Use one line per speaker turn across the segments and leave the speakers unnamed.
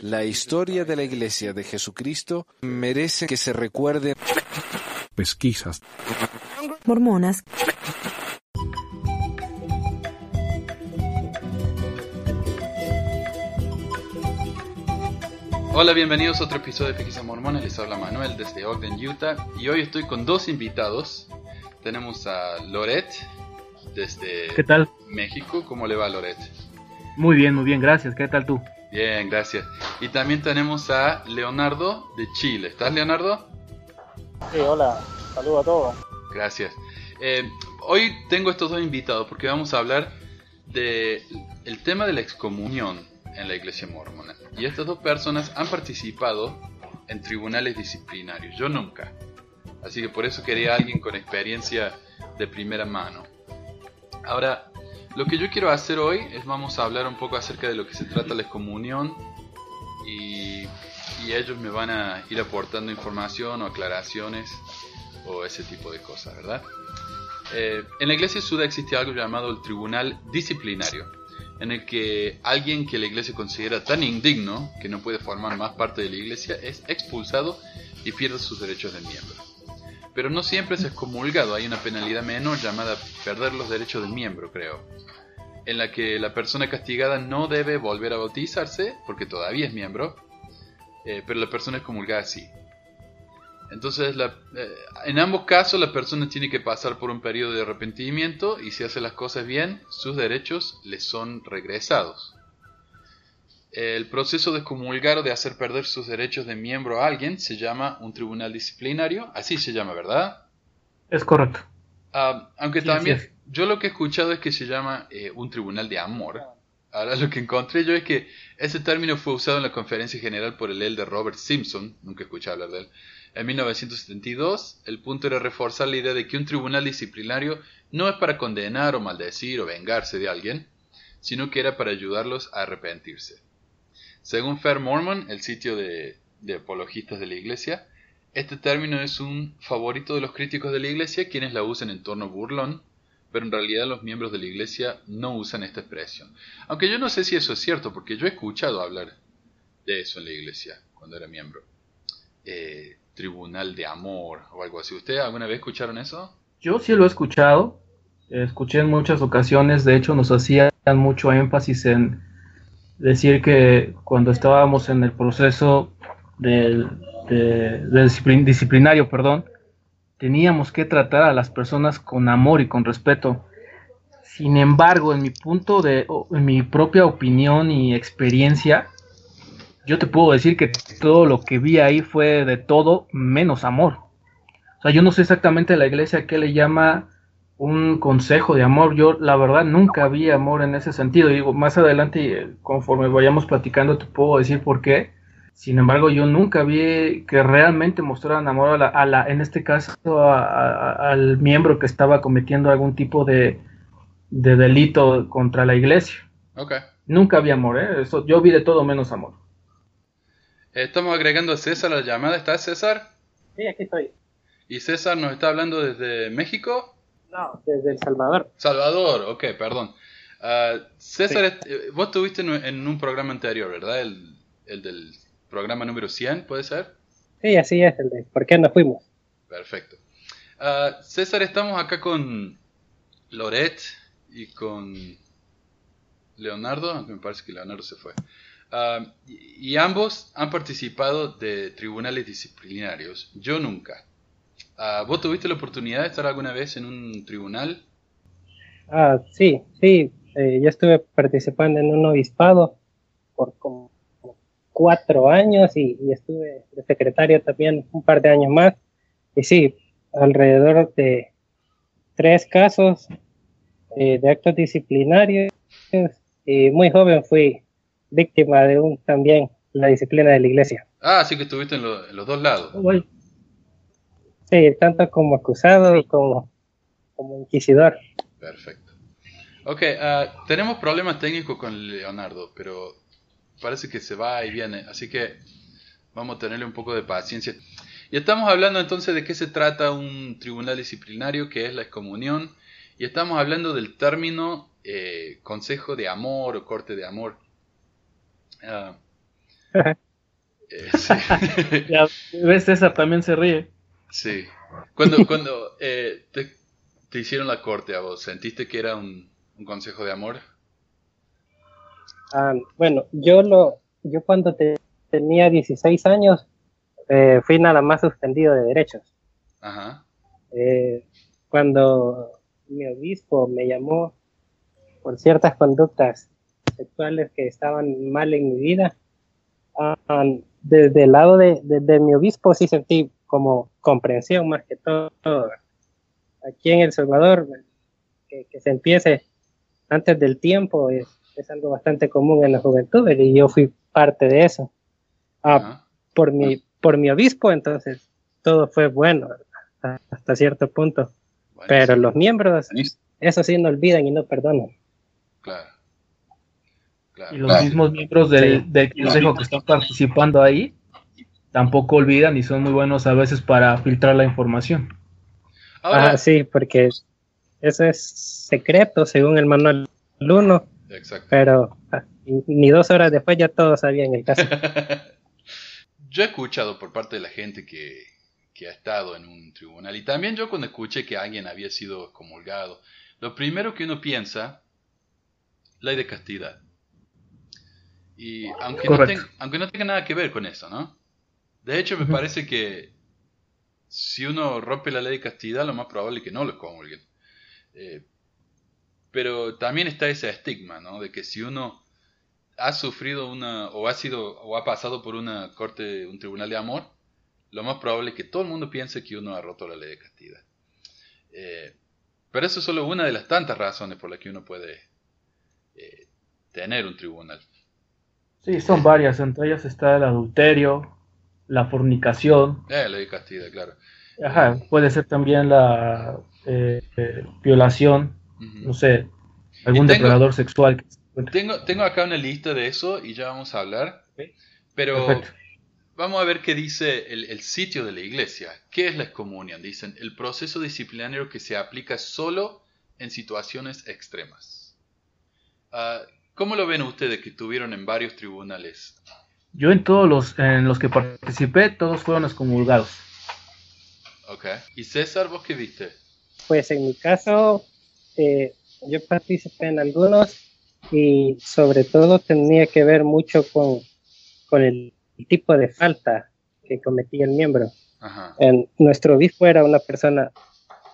La historia de la Iglesia de Jesucristo merece que se recuerde.
Pesquisas.
Mormonas.
Hola, bienvenidos a otro episodio de Pesquisas Mormonas. Les habla Manuel desde Ogden, Utah. Y hoy estoy con dos invitados. Tenemos a Loret desde
¿Qué tal?
México. ¿Cómo le va, Loret?
Muy bien, muy bien, gracias. ¿Qué tal tú?
Bien, gracias. Y también tenemos a Leonardo de Chile. ¿Estás, Leonardo?
Sí, hola. Saludos a todos.
Gracias. Eh, hoy tengo estos dos invitados porque vamos a hablar de el tema de la excomunión en la iglesia mormona. Y estas dos personas han participado en tribunales disciplinarios. Yo nunca. Así que por eso quería alguien con experiencia de primera mano. Ahora, lo que yo quiero hacer hoy es vamos a hablar un poco acerca de lo que se trata la excomunión y, y ellos me van a ir aportando información o aclaraciones o ese tipo de cosas, ¿verdad? Eh, en la iglesia suda existe algo llamado el tribunal disciplinario, en el que alguien que la iglesia considera tan indigno que no puede formar más parte de la iglesia es expulsado y pierde sus derechos de miembro. Pero no siempre es excomulgado, hay una penalidad menor llamada perder los derechos de miembro, creo, en la que la persona castigada no debe volver a bautizarse, porque todavía es miembro, eh, pero la persona excomulgada sí. Entonces, la, eh, en ambos casos la persona tiene que pasar por un periodo de arrepentimiento y si hace las cosas bien, sus derechos le son regresados. El proceso de excomulgar o de hacer perder sus derechos de miembro a alguien se llama un tribunal disciplinario, así se llama, ¿verdad?
Es correcto.
Ah, aunque
Sí,
también yo lo que he escuchado es que se llama eh, un tribunal de amor. Ahora lo que encontré yo es que ese término fue usado en la conferencia general por el elder Robert Simpson, nunca escuché hablar de él, en 1972. El punto era reforzar la idea de que un tribunal disciplinario no es para condenar o maldecir o vengarse de alguien, sino que era para ayudarlos a arrepentirse. Según Fair Mormon, el sitio de, de apologistas de la iglesia, este término es un favorito de los críticos de la iglesia, quienes la usan en tono burlón, pero en realidad los miembros de la iglesia no usan esta expresión. Aunque yo no sé si eso es cierto, porque yo he escuchado hablar de eso en la iglesia cuando era miembro. Eh, tribunal de amor o algo así. ¿Ustedes alguna vez escucharon eso?
Yo sí lo he escuchado, escuché en muchas ocasiones, de hecho nos hacían mucho énfasis en decir que cuando estábamos en el proceso del, de- disciplin- disciplinario, perdón, teníamos que tratar a las personas con amor y con respeto. Sin embargo, en mi punto de, en mi propia opinión y experiencia, yo te puedo decir que todo lo que vi ahí fue de todo menos amor. O sea, yo no sé exactamente la iglesia qué le llama un consejo de amor. Yo, la verdad, nunca vi amor en ese sentido. Digo, más adelante, eh, conforme vayamos platicando, te puedo decir por qué. Sin embargo, yo nunca vi que realmente mostraran amor a la, a la- en este caso, a- a- al miembro que estaba cometiendo algún tipo de, de delito contra la iglesia.
Ok.
Nunca vi amor, ¿eh? Eso, yo vi de todo menos amor.
Estamos agregando a César a la llamada. ¿Está César?
Sí, aquí estoy.
¿Y César nos está hablando desde México?
No, desde El Salvador.
Salvador, ok, perdón. Ah, César, eh, vos estuviste en, un- en un programa anterior, ¿verdad? El, el del programa número 100, ¿puede ser?
Sí, así es, el de ¿Por qué no fuimos?
Perfecto. Ah, César, estamos acá con Loret y con Leonardo, aunque me parece que Leonardo se fue. Ah, y, y ambos han participado de tribunales disciplinarios. Yo nunca. Ah, ¿Vos tuviste la oportunidad de estar alguna vez en un tribunal?
Ah, sí, sí. eh, yo estuve participando en un obispado por como cuatro años y, y estuve de secretario también un par de años más. Y sí, alrededor de tres casos eh, de actos disciplinarios. Y muy joven fui víctima de un también la disciplina de la iglesia.
Ah, sí que estuviste en, lo- en los dos lados.
Sí, tanto como acusado como, como inquisidor.
Perfecto. Ok, ah, tenemos problemas técnicos con Leonardo, pero parece que se va y viene, así que vamos a tenerle un poco de paciencia. Y estamos hablando entonces de qué se trata un tribunal disciplinario, que es la excomunión, y estamos hablando del término eh, consejo de amor o corte de amor. Ah, eh, sí.
Ya ves, César también se ríe.
Sí. Cuando, cuando eh, te, te hicieron la corte a vos, ¿sentiste que era un, un consejo de amor?
Ah, bueno, yo lo, yo cuando te- tenía 16 años eh, fui nada más suspendido de derechos.
Ajá.
Eh, cuando mi obispo me llamó por ciertas conductas sexuales que estaban mal en mi vida, ah, desde el lado de, de- de mi obispo sí sentí como comprensión más que todo. Aquí en El Salvador, que, que se empiece antes del tiempo es, es algo bastante común en la juventud y yo fui parte de eso. Ah,
Ajá.
por mi, por mi obispo, entonces todo fue bueno hasta- cierto punto. Pero los miembros, eso sí, no olvidan y no perdonan.
Claro. Claro.
Y los mismos miembros del, del consejo que están participando ahí tampoco olvidan y son muy buenos a veces para filtrar la información.
Ahora,
Ah, sí, porque eso es secreto según el manual 1,
exacto.
pero ah, ni dos horas después ya todos sabían el caso.
Yo he escuchado por parte de la gente que, que ha estado en un tribunal y también yo cuando escuché que alguien había sido comulgado, lo primero que uno piensa, ley de castidad. Y aunque no,
Correcto.
ten- aunque no tenga nada que ver con eso, ¿no? De hecho, me parece que si uno rompe la ley de castidad, lo más probable es que no lo comulguen. Eh, pero también está ese estigma, ¿no? De que si uno ha sufrido una o ha sido o ha pasado por una corte, un tribunal de amor, lo más probable es que todo el mundo piense que uno ha roto la ley de castidad. Eh, pero eso es solo una de las tantas razones por las que uno puede eh, tener un tribunal.
Sí, son varias, entre ellas está el adulterio, la fornicación,
Eh, ley de castidad, claro.
ajá, puede ser también la eh, eh, violación, no sé, algún
tengo-
depredador sexual. que se.
Tengo, tengo acá una lista de eso y ya vamos a hablar. Pero
Perfecto.
vamos a ver qué dice el, el sitio de la iglesia. ¿Qué es la excomunión? Dicen, el proceso disciplinario que se aplica solo en situaciones extremas. Ah, ¿Cómo lo ven ustedes que estuvieron en varios tribunales?
Yo en todos los en los que participé, todos fueron excomulgados.
Ok. ¿Y César, vos qué viste?
Pues en mi caso, eh, yo participé en algunos y sobre todo tenía que ver mucho con, con el tipo de falta que cometía el miembro.
Ajá.
En- nuestro obispo era una persona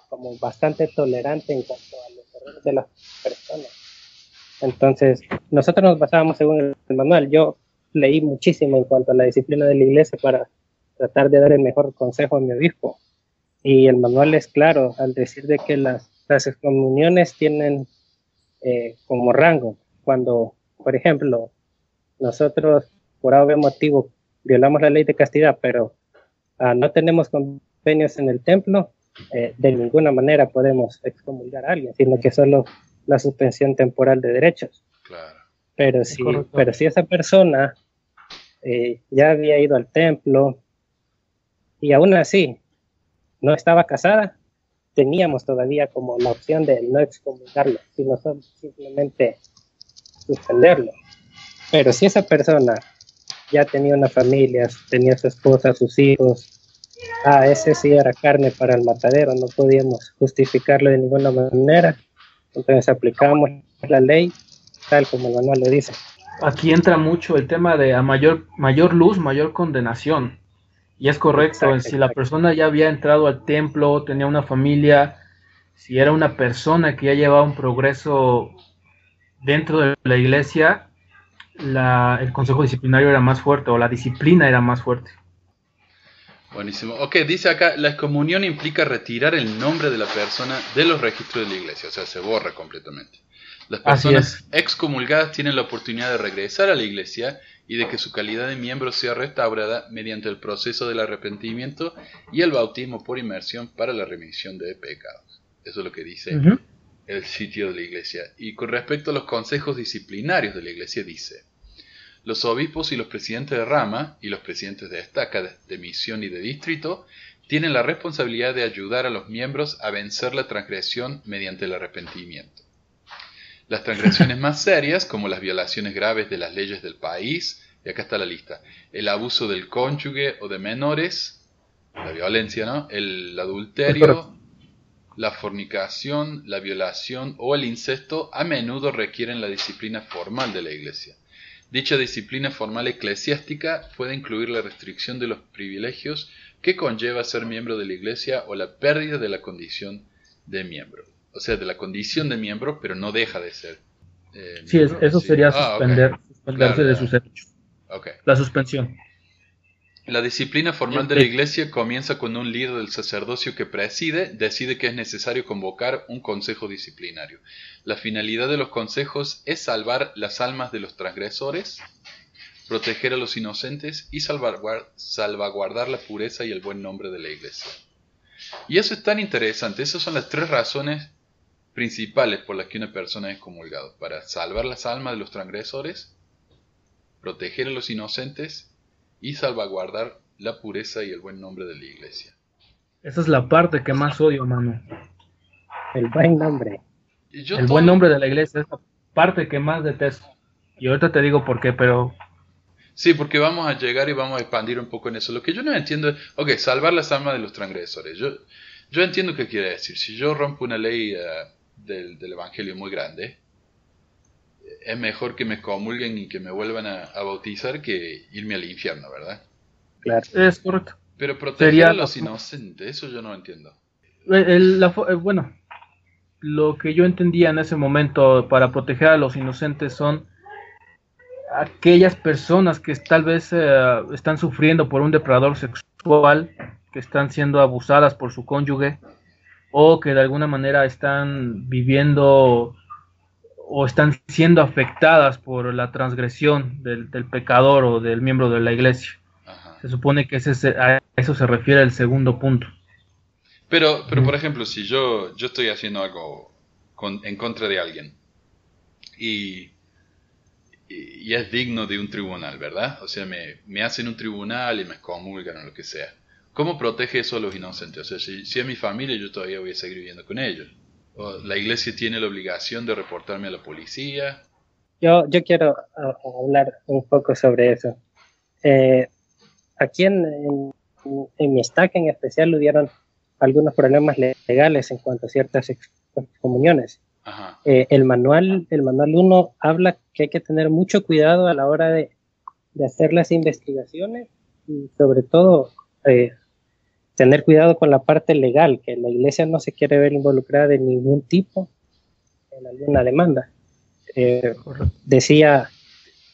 como bastante tolerante en cuanto a los errores de las personas. Entonces, nosotros nos basábamos según el, el manual. Yo leí muchísimo en cuanto a la disciplina de la iglesia para tratar de dar el mejor consejo a mi obispo. Y el manual es claro al decir de que las, las excomuniones tienen eh, como rango. Cuando, por ejemplo, nosotros por algún motivo violamos la ley de castidad, pero ah, no tenemos convenios en el templo, eh, de ninguna manera podemos excomulgar a alguien, sino que solo la suspensión temporal de derechos.
Claro.
Pero si, pero si esa persona eh, ya había ido al templo y aún así no estaba casada, teníamos todavía como la opción de no excomulgarlo, sino simplemente suspenderlo. Pero si esa persona ya tenía una familia, tenía su esposa, sus hijos, ah, ese sí era carne para el matadero, no podíamos justificarlo de ninguna manera. Entonces aplicamos la ley tal como el manual lo dice.
Aquí entra mucho el tema de a mayor, mayor luz, mayor condenación. Y es correcto,
Exacto,
si la persona ya había entrado al templo, tenía una familia, si era una persona que ya llevaba un progreso dentro de la iglesia, la- el consejo disciplinario era más fuerte o la disciplina era más fuerte.
Buenísimo. Ok, dice acá, la excomunión implica retirar el nombre de la persona de los registros de la iglesia, o sea, se borra completamente. Las personas excomulgadas tienen la oportunidad de regresar a la iglesia y de que su calidad de miembro sea restaurada mediante el proceso del arrepentimiento y el bautismo por inmersión para la remisión de pecados. Eso es lo que dice el sitio de la iglesia. Y con respecto a los consejos disciplinarios de la iglesia dice, los obispos y los presidentes de rama y los presidentes de estaca, de misión y de distrito tienen la responsabilidad de ayudar a los miembros a vencer la transgresión mediante el arrepentimiento. Las transgresiones más serias, como las violaciones graves de las leyes del país, y acá está la lista, el abuso del cónyuge o de menores, la violencia, ¿no? El adulterio, la fornicación, la violación o el incesto a menudo requieren la disciplina formal de la Iglesia. Dicha disciplina formal eclesiástica puede incluir la restricción de los privilegios que conlleva ser miembro de la Iglesia o la pérdida de la condición de miembro. O sea, de la condición de miembro, pero no deja de ser.
Eh, sí, eso sería ah, suspender, suspenderse de sus derechos. La suspensión.
La disciplina formal de la Iglesia comienza cuando un líder del sacerdocio que preside decide que es necesario convocar un consejo disciplinario. La finalidad de los consejos es salvar las almas de los transgresores, proteger a los inocentes y salvaguardar la pureza y el buen nombre de la Iglesia. Y eso es tan interesante, esas son las tres razones principales por las que una persona es comulgado, para salvar las almas de los transgresores, proteger a los inocentes y salvaguardar la pureza y el buen nombre de la iglesia.
Esa es la parte que más odio, hermano.
El buen nombre.
el buen nombre de la iglesia es la parte que más detesto. Y ahorita te digo por qué, pero...
Sí, porque vamos a llegar y vamos a expandir un poco en eso. Lo que yo no entiendo es, ok, salvar las almas de los transgresores. Yo, yo entiendo qué quiere decir. Si yo rompo una ley eh, del, del Evangelio muy grande, es mejor que me comulguen y que me vuelvan a, bautizar que irme al infierno, ¿verdad?
Claro, es correcto.
Pero proteger a los inocentes, eso yo no entiendo.
Eh, bueno, lo que yo entendía en ese momento para proteger a los inocentes son aquellas personas que tal vez eh, están sufriendo por un depredador sexual, que están siendo abusadas por su cónyuge, o que de alguna manera están viviendo o están siendo afectadas por la transgresión del, pecador o del miembro de la iglesia. Se supone que ese, a eso se refiere el segundo punto.
Pero, pero por ejemplo, si yo, yo estoy haciendo algo en contra de alguien y, y, es digno de un tribunal, ¿verdad? O sea, me, me hacen un tribunal y me excomulgan o lo que sea. ¿Cómo protege eso a los inocentes? O sea, si, si es mi familia, yo todavía voy a seguir viviendo con ellos la iglesia tiene la obligación de reportarme a la policía.
Yo, yo quiero hablar un poco sobre eso. Eh, aquí en, en, mi stack en especial hubieron algunos problemas legales en cuanto a ciertas comuniones. Eh, el manual el manual 1 habla que hay que tener mucho cuidado a la hora de, de hacer las investigaciones y sobre todo eh, tener cuidado con la parte legal, que la iglesia no se quiere ver involucrada de ningún tipo en alguna demanda. Eh, decía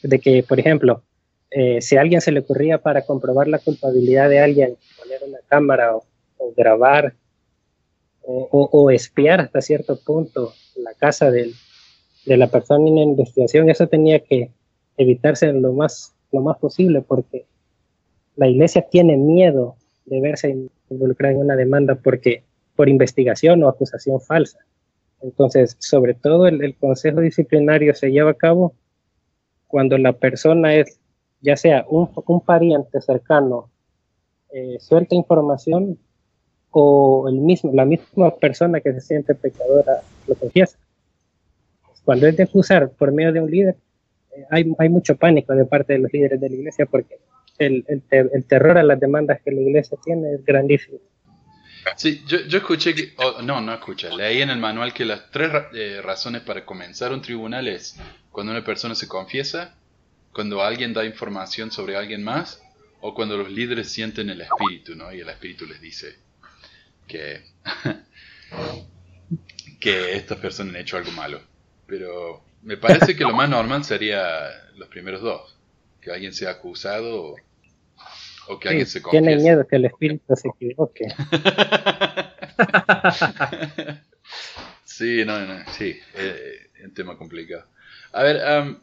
de que, por ejemplo, eh, si a alguien se le ocurría para comprobar la culpabilidad de alguien, poner una cámara o, grabar o, espiar hasta cierto punto la casa de la persona en investigación, eso tenía que evitarse lo más, lo más posible porque la iglesia tiene miedo de verse involucrada en una demanda porque por investigación o acusación falsa. Entonces, sobre todo el, consejo disciplinario se lleva a cabo cuando la persona es, ya sea un, un pariente cercano, eh, suelta información o el mismo, la misma persona que se siente pecadora lo confiesa. Cuando es de acusar por medio de un líder, eh, hay, hay mucho pánico de parte de los líderes de la iglesia porque el, el, terror a las demandas que la iglesia tiene es grandísimo.
Sí, yo, yo escuché que, no, no escuché, leí en el manual que las tres eh, razones para comenzar un tribunal es cuando una persona se confiesa, cuando alguien da información sobre alguien más, o cuando los líderes sienten el espíritu, ¿no? Y el espíritu les dice que, que estas personas han hecho algo malo. Pero me parece que lo más normal sería los primeros dos que alguien sea acusado o, que alguien se confiese.
Tiene miedo que el espíritu se equivoque.
sí, no, no, sí, eh, es un tema complicado. A ver,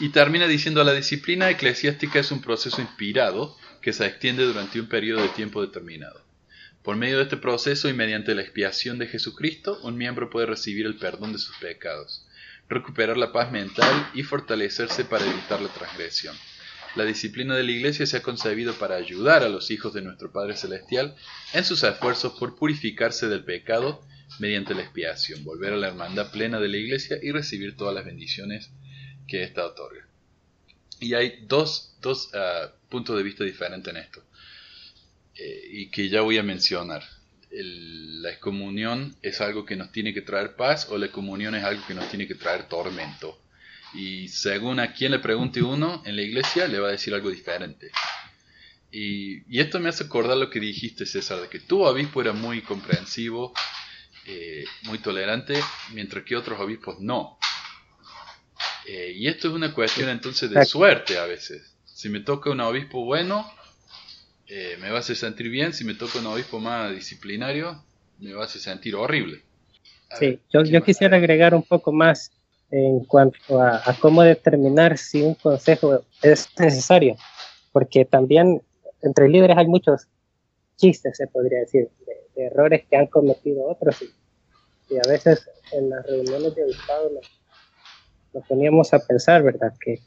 y termina diciendo, la disciplina eclesiástica es un proceso inspirado que se extiende durante un periodo de tiempo determinado. Por medio de este proceso y mediante la expiación de Jesucristo, un miembro puede recibir el perdón de sus pecados recuperar la paz mental y fortalecerse para evitar la transgresión. La disciplina de la Iglesia se ha concebido para ayudar a los hijos de nuestro Padre Celestial en sus esfuerzos por purificarse del pecado mediante la expiación, volver a la hermandad plena de la iglesia y recibir todas las bendiciones que ésta otorga. Y hay dos, dos ah, puntos de vista diferentes en esto, eh, y que ya voy a mencionar. La excomunión es algo que nos tiene que traer paz o la comunión es algo que nos tiene que traer tormento. Y según a quien le pregunte uno en la iglesia, le va a decir algo diferente. Y, esto me hace acordar lo que dijiste, César, de que tu obispo era muy comprensivo, eh, muy tolerante, mientras que otros obispos no. Eh, y esto es una cuestión entonces de suerte a veces. Si me toca un obispo bueno, eh, me va a hacer sentir bien. Si me toca un obispo más disciplinario, me va a hacer sentir horrible.
sí, yo, yo quisiera agregar un poco más en cuanto a, cómo determinar si un consejo es necesario, porque también entre líderes hay muchos chistes, se podría decir, de, errores que han cometido otros y, a veces en las reuniones de obispado nos, poníamos a pensar, ¿verdad?, que,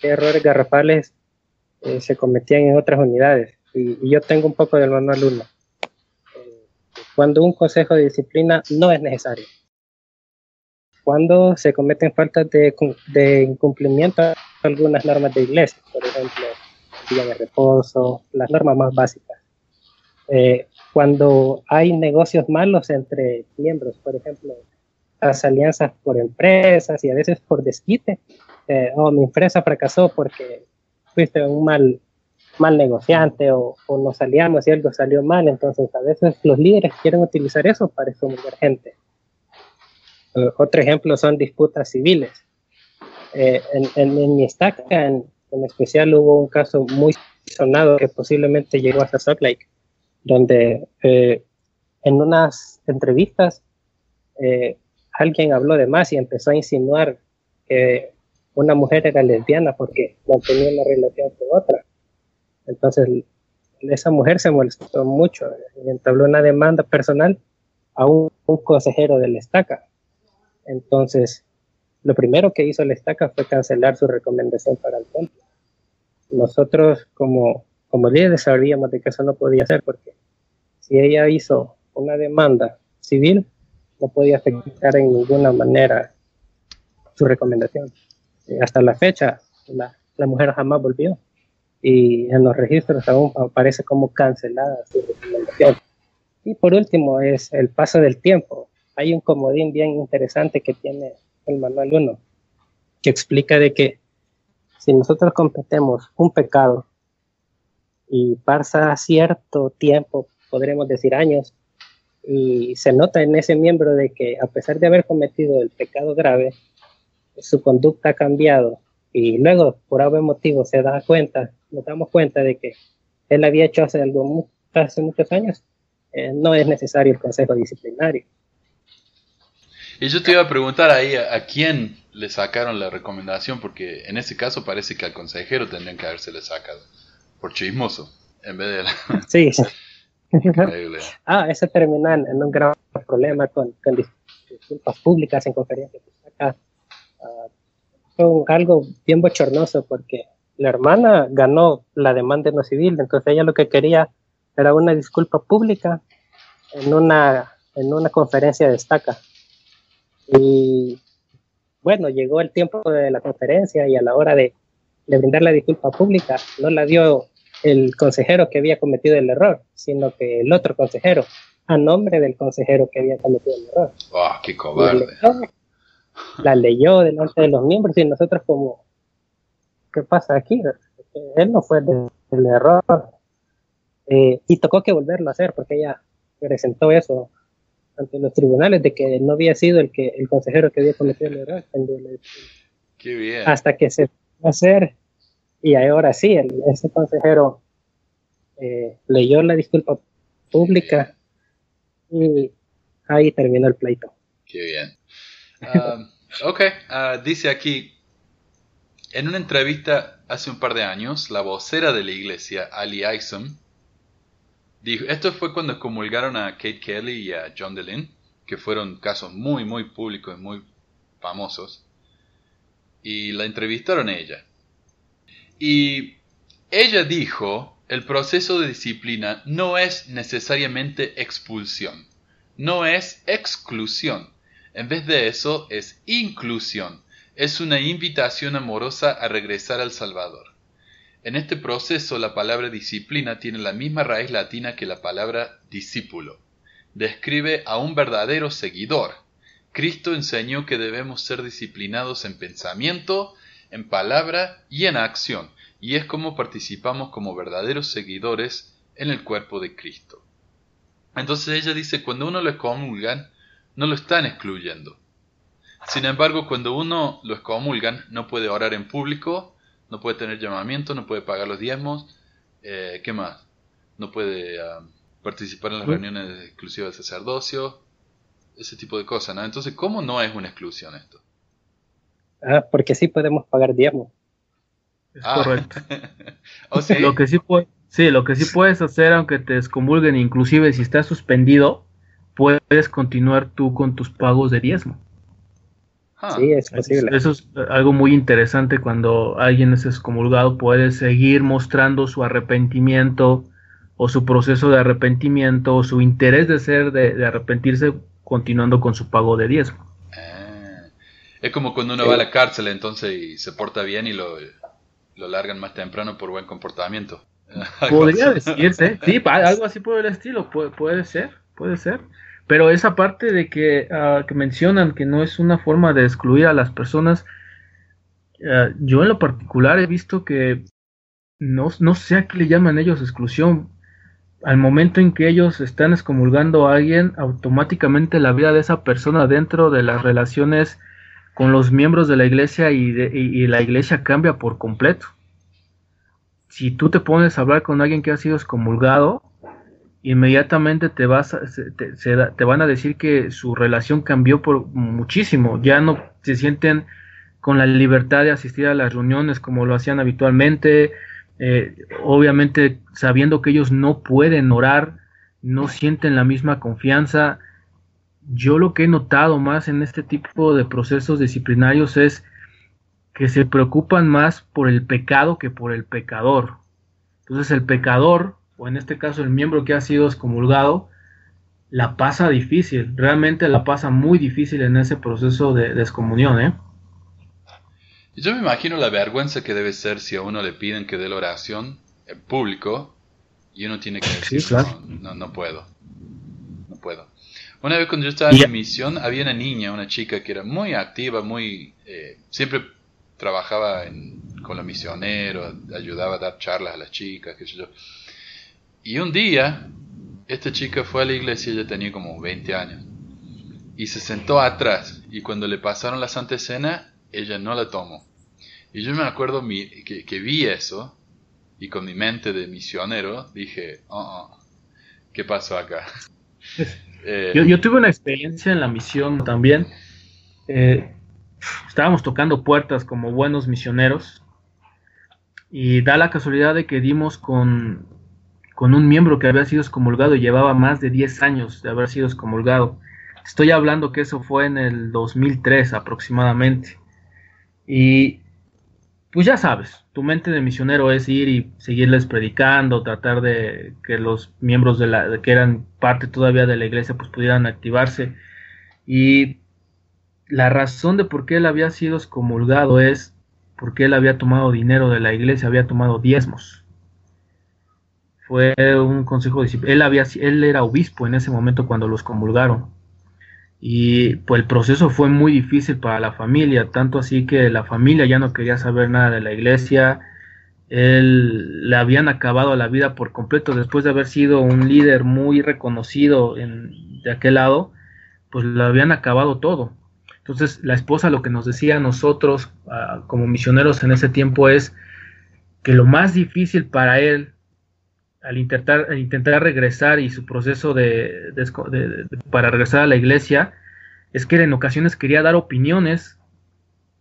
qué errores garrafales eh, se cometían en otras unidades. Y, yo tengo un poco del manual 1. Eh, cuando un consejo de disciplina no es necesario cuando se cometen faltas de, de incumplimiento de algunas normas de iglesia, por ejemplo, el día de reposo, las normas más básicas. Eh, cuando hay negocios malos entre miembros, por ejemplo, las alianzas por empresas y a veces por desquite, eh, oh, mi empresa fracasó porque fuiste un mal, mal negociante o, o, nos aliamos y algo salió mal, entonces a veces los líderes quieren utilizar eso para excomulgar gente. Eh, otro ejemplo son disputas civiles. Eh, en, mi estaca, en, especial, hubo un caso muy sonado que posiblemente llegó hasta Salt Lake, donde eh, en unas entrevistas alguien habló de más y empezó a insinuar que una mujer era lesbiana porque mantenía una relación con otra. Entonces, esa mujer se molestó mucho y entabló una demanda personal a un, un consejero de la estaca entonces, lo primero que hizo la estaca fue cancelar su recomendación para el templo. Nosotros como, como líderes sabíamos de que eso no podía ser porque si ella hizo una demanda civil, no podía afectar en ninguna manera su recomendación. Eh, hasta la fecha, la, la, mujer jamás volvió y en los registros aún aparece como cancelada su recomendación. Y por último es el paso del tiempo hay un comodín bien interesante que tiene el manual 1, que explica de que si nosotros competemos un pecado y pasa cierto tiempo, podremos decir años, y se nota en ese miembro de que a pesar de haber cometido el pecado grave, su conducta ha cambiado y luego por algún motivo se da cuenta, nos damos cuenta de que él había hecho hace, algo, hace muchos años, eh, no es necesario el consejo disciplinario.
Y yo te iba a preguntar ahí a, quién le sacaron la recomendación, porque en ese caso parece que al consejero tendrían que haberse le sacado por chismoso, en vez de... La...
Sí, sí. ah, eso termina en, un gran problema con, disculpas públicas en conferencias. Acá, ah, fue algo bien bochornoso porque la hermana ganó la demanda no civil, entonces ella lo que quería era una disculpa pública en una, en una conferencia de estaca. Y bueno, llegó el tiempo de la conferencia y a la hora de, brindar la disculpa pública, no la dio el consejero que había cometido el error, sino que el otro consejero, a nombre del consejero que había cometido el error.
¡Ah, qué cobarde!
La leyó, delante de los miembros y nosotros como, ¿qué pasa aquí? Él no fue el error. Eh, y tocó que volverlo a hacer porque ella presentó eso ante los tribunales de que no había sido el que el consejero que había cometido el error.
Qué bien.
Hasta que se fue a hacer y ahora sí, ese consejero eh, leyó la disculpa pública y ahí terminó el pleito.
Qué bien. Um, ok, uh, dice aquí, en una entrevista hace un par de años, la vocera de la iglesia, Ali Isom, esto fue cuando comulgaron a Kate Kelly y a John DeLynn, que fueron casos muy, muy públicos y muy famosos. Y la entrevistaron a ella. Y ella dijo, el proceso de disciplina no es necesariamente expulsión. no es exclusión. En vez de eso es inclusión. Es una invitación amorosa a regresar al Salvador. En este proceso la palabra disciplina tiene la misma raíz latina que la palabra discípulo. Describe a un verdadero seguidor. Cristo enseñó que debemos ser disciplinados en pensamiento, en palabra y en acción, y es como participamos como verdaderos seguidores en el cuerpo de Cristo. Entonces ella dice, cuando uno lo excomulgan, no lo están excluyendo. Sin embargo, cuando uno lo excomulgan, no puede orar en público, no puede tener llamamiento, no puede pagar los diezmos, eh, ¿qué más? No puede participar en las reuniones exclusivas de sacerdocio, ese tipo de cosas, ¿no? Entonces, ¿cómo no es una exclusión esto?
Ah, porque sí podemos pagar diezmos.
Es ah. correcto. Lo que sí puede, sí, lo que sí puedes hacer, aunque te excomulguen, inclusive si estás suspendido, puedes continuar tú con tus pagos de diezmo.
Ah. sí, es posible.
Eso es algo muy interesante cuando alguien es excomulgado, puede seguir mostrando su arrepentimiento o su proceso de arrepentimiento o su interés de ser, de, arrepentirse, continuando con su pago de diezmo.
Ah. es como cuando uno va a la cárcel entonces y se porta bien y lo, lo largan más temprano por buen comportamiento.
Podría decirse, sí, algo así por el estilo, puede, puede ser, puede ser. Pero esa parte de que, ah, que mencionan que no es una forma de excluir a las personas, ah, yo en lo particular he visto que no, no sé a qué le llaman ellos exclusión. Al momento en que ellos están excomulgando a alguien, automáticamente la vida de esa persona dentro de las relaciones con los miembros de la iglesia y, la iglesia cambia por completo. Si tú te pones a hablar con alguien que ha sido excomulgado, inmediatamente te van a decir que su relación cambió por muchísimo. Ya no se sienten con la libertad de asistir a las reuniones como lo hacían habitualmente. Eh, obviamente sabiendo que ellos no pueden orar, no sienten la misma confianza yo lo que he notado más en este tipo de procesos disciplinarios es que se preocupan más por el pecado que por el pecador. Entonces el pecador, o en este caso el miembro que ha sido excomulgado, la pasa difícil, realmente la pasa muy difícil en ese proceso de, descomunión. ¿eh?
Yo me imagino la vergüenza que debe ser si a uno le piden que dé la oración en público y uno tiene que decir, no, no puedo, no puedo. Una vez cuando yo estaba en mi misión, había una niña, una chica que era muy activa, muy... Eh, siempre trabajaba con los misioneros, ayudaba a dar charlas a las chicas, qué sé yo. Y un día, esta chica fue a la iglesia, ella tenía como 20 años, y se sentó atrás, y cuando le pasaron la Santa Cena, ella no la tomó. Y yo me acuerdo que, que, vi eso, y con mi mente de misionero dije, oh, oh ¿qué pasó acá?
Eh, yo, tuve una experiencia en la misión también. Eh, estábamos tocando puertas como buenos misioneros y da la casualidad de que dimos con, con un miembro que había sido excomulgado y llevaba más de 10 años de haber sido excomulgado. Estoy hablando que eso fue en el 2003 aproximadamente. Y pues ya sabes, tu mente de misionero es ir y seguirles predicando, tratar de que los miembros de la que eran parte todavía de la iglesia pues pudieran activarse. Y la razón de por qué él había sido excomulgado es porque él había tomado dinero de la iglesia, había tomado diezmos. Fue un consejo él había él era obispo en ese momento cuando los comulgaron. Y pues el proceso fue muy difícil para la familia, tanto así que la familia ya no quería saber nada de la iglesia, él le habían acabado la vida por completo después de haber sido un líder muy reconocido en, de aquel lado, pues le habían acabado todo. Entonces la esposa lo que nos decía a nosotros como misioneros en ese tiempo es que lo más difícil para él al intentar, intentar regresar y su proceso de, para regresar a la iglesia, es que en ocasiones quería dar opiniones,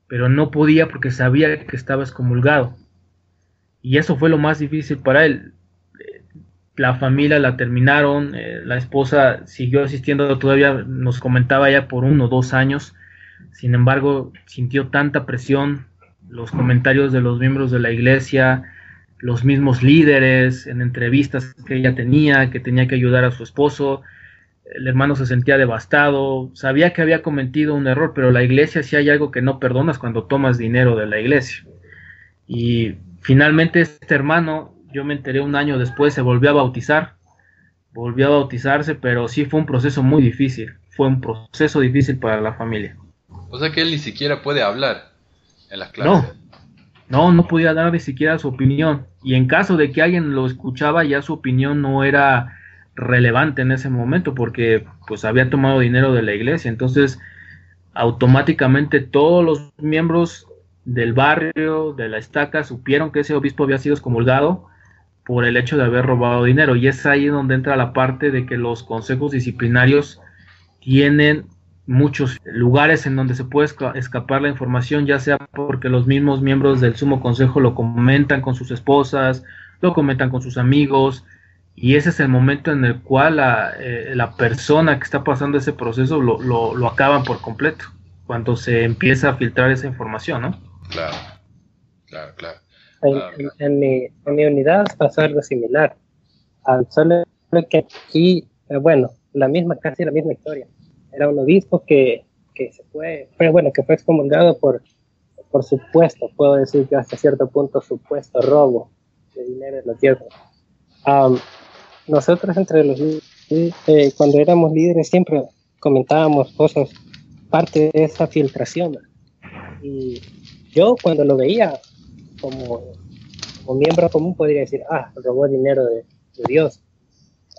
pero no podía porque sabía que estaba excomulgado. Y eso fue lo más difícil para él. La familia la terminaron, eh, la esposa siguió asistiendo, todavía nos comentaba ya por uno o dos años, sin embargo sintió tanta presión, los comentarios de los miembros de la iglesia, los mismos líderes, en entrevistas que ella tenía, que tenía que ayudar a su esposo. el hermano se sentía devastado, sabía que había cometido un error, pero la iglesia si hay algo que no perdonas cuando tomas dinero de la iglesia. Y finalmente este hermano, yo me enteré un año después, se volvió a bautizar, volvió a bautizarse, pero sí fue un proceso muy difícil, fue un proceso difícil para la familia.
O sea que él ni siquiera puede hablar en las clases.
No, no, no podía dar ni siquiera su opinión. Y en caso de que alguien lo escuchaba, ya su opinión no era relevante en ese momento porque pues había tomado dinero de la iglesia. Entonces, automáticamente todos los miembros del barrio, de la estaca, supieron que ese obispo había sido excomulgado por el hecho de haber robado dinero. Y es ahí donde entra la parte de que los consejos disciplinarios tienen muchos lugares en donde se puede escapar la información, ya sea porque los mismos miembros del sumo consejo lo comentan con sus esposas, lo comentan con sus amigos, y ese es el momento en el cual la, eh, persona que está pasando ese proceso lo, lo, acaban por completo, cuando se empieza a filtrar esa información, ¿no?
Claro, claro, claro.
En, mi, en mi unidad pasó algo similar, al solo que aquí, eh, bueno, la misma, casi la misma historia era un obispo que, que se fue, pero bueno, que fue excomulgado por, por supuesto, puedo decir que hasta cierto punto supuesto robo de dinero de la tierra. nosotros entre los eh, cuando éramos líderes siempre comentábamos cosas, parte de esa filtración. Y yo cuando lo veía como, como miembro común podría decir, ah, robó dinero de, Dios.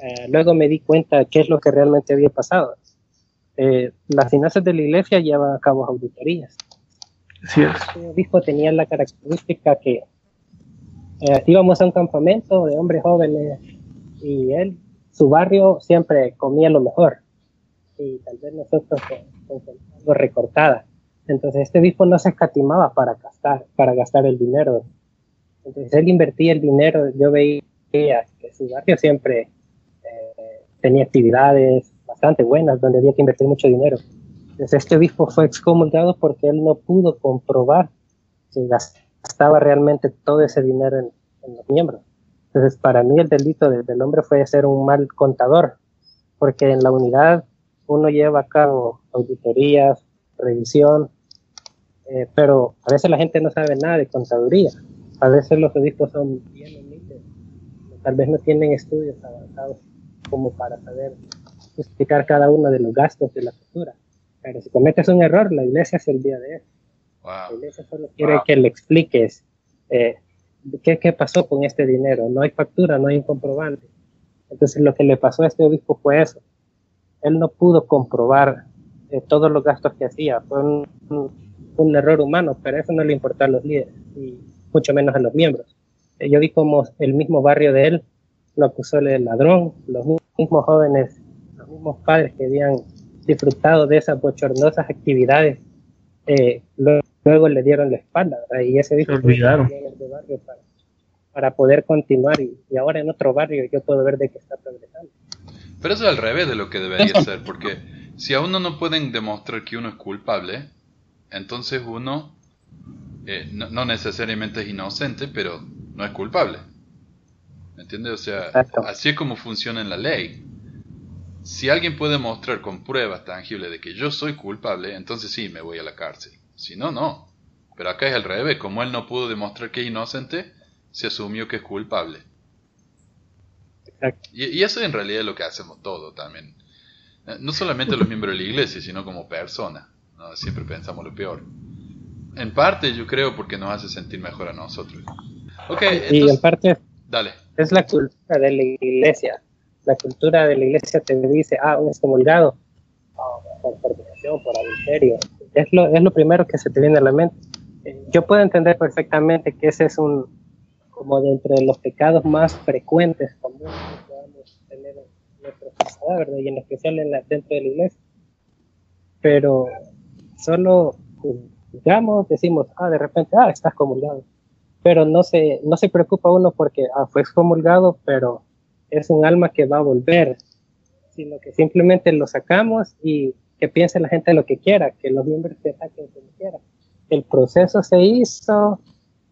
Eh, luego me di cuenta qué es lo que realmente había pasado eh, las finanzas de la iglesia llevan a cabo auditorías.
Sí
El obispo tenía la característica que eh, íbamos a un campamento de hombres jóvenes y él, su barrio siempre comía lo mejor y tal vez nosotros con, algo recortada. Entonces este obispo no se escatimaba para gastar, para gastar el dinero. Entonces él invertía el dinero, yo veía que su barrio siempre eh, tenía actividades, bastante buenas, donde había que invertir mucho dinero. Entonces este obispo fue excomulgado porque él no pudo comprobar si gastaba realmente todo ese dinero en, los miembros. Entonces para mí el delito del hombre fue ser un mal contador, porque en la unidad uno lleva a cabo auditorías, revisión, eh, pero a veces la gente no sabe nada de contaduría. A veces los obispos son bien humildes, tal vez no tienen estudios avanzados como para saber justificar cada uno de los gastos de la cultura. Pero si cometes un error, la iglesia es el día de eso. La iglesia solo quiere que le expliques eh, qué, qué, pasó con este dinero. No hay factura, no hay un comprobante. Entonces lo que le pasó a este obispo fue eso. Él no pudo comprobar eh, todos los gastos que hacía. Fue un, un, error humano, pero eso no le importó a los líderes y mucho menos a los miembros. Eh, yo vi como el mismo barrio de él lo acusó de ladrón, los mismos jóvenes mismos padres que habían disfrutado de esas bochornosas actividades, eh, luego, le dieron la espalda, y ese dijo
olvidaron.
para, para, poder continuar, y, ahora en otro barrio yo puedo ver de que está progresando.
Pero eso es al revés de lo que debería ser, porque si a uno no pueden demostrar que uno es culpable, entonces uno eh, no, necesariamente es inocente, pero no es culpable. ¿Me entiendes? O sea, así es como funciona en la ley si alguien puede mostrar con pruebas tangibles de que yo soy culpable, entonces sí, me voy a la cárcel. Si no, no. Pero acá es al revés, como él no pudo demostrar que es inocente, se asumió que es culpable. Y, eso en realidad es lo que hacemos todo también. Eh, no solamente los miembros de la iglesia, sino como personas. Siempre pensamos lo peor. En parte yo creo porque nos hace sentir mejor a nosotros. Okay,
y en parte
dale.
es la cultura de la iglesia la cultura de la iglesia te dice, ah, un excomulgado por fornicación, por adulterio. Es lo, es lo primero que se te viene a la mente. Eh, yo puedo entender perfectamente que ese es un, como de entre los pecados más frecuentes comunes que podamos tener en nuestra sociedad, ¿verdad? Y en especial en la, dentro de la iglesia. Pero solo digamos, decimos, ah, de repente, ah, estás comulgado. Pero no se, no se preocupa uno porque, ah, fue excomulgado, pero es un alma que va a volver, sino que simplemente lo sacamos y que piense la gente lo que quiera, que los miembros se saquen como quiera. El proceso se hizo,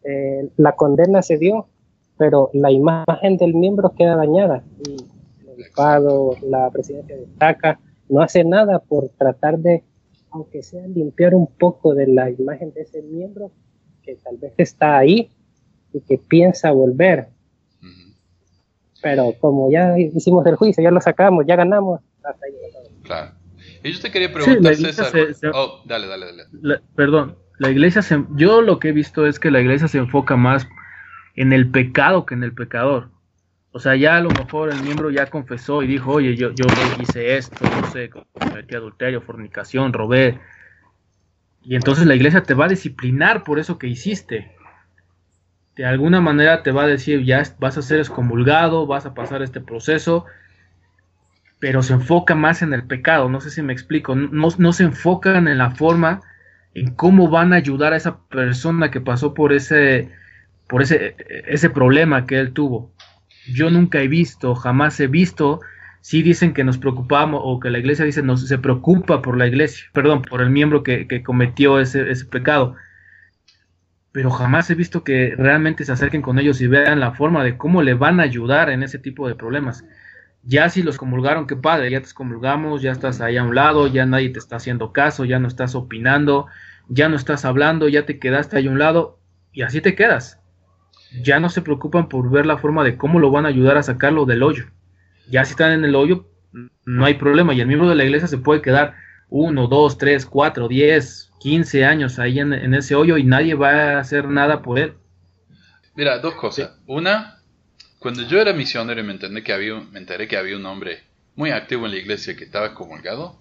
eh, la condena se dio, pero la imagen del miembro queda dañada y la obispado, la presidencia de TACA, no hace nada por tratar de, aunque sea limpiar un poco de la imagen de ese miembro que tal vez está ahí y que piensa volver. Pero como ya hicimos el juicio, ya lo sacamos, ya ganamos, hasta ahí.
Claro. Y yo te quería preguntar, César.
oh, dale, dale, dale. perdón, la iglesia, se, yo lo que he visto es que la iglesia se enfoca más en el pecado que en el pecador. O sea, ya a lo mejor el miembro ya confesó y dijo, oye, yo, yo hice esto, no sé, cometí adulterio, fornicación, robé. Y entonces la iglesia te va a disciplinar por eso que hiciste. De alguna manera te va a decir, ya vas a ser excomulgado, vas a pasar este proceso, pero se enfoca más en el pecado, no sé si me explico, no, no se enfocan en la forma, en cómo van a ayudar a esa persona que pasó por ese, por ese, ese problema que él tuvo. Yo nunca he visto, jamás he visto, si dicen que nos preocupamos o que la iglesia dice nos se preocupa por la iglesia, perdón, por el miembro que, cometió ese, ese, pecado. Pero jamás he visto que realmente se acerquen con ellos y vean la forma de cómo le van a ayudar en ese tipo de problemas. Ya si los comulgaron, qué padre, ya te comulgamos, ya estás ahí a un lado, ya nadie te está haciendo caso, ya no estás opinando, ya no estás hablando, ya te quedaste ahí a un lado y así te quedas ya no se preocupan por ver la forma de cómo lo van a ayudar a sacarlo del hoyo. Ya si están en el hoyo, no hay problema. Y el miembro de la iglesia se puede quedar uno, dos, tres, cuatro, diez, quince años ahí en, ese hoyo y nadie va a hacer nada por él.
Mira, dos cosas. Una, cuando yo era misionero y me enteré que había, me enteré que había un hombre muy activo en la iglesia que estaba comulgado,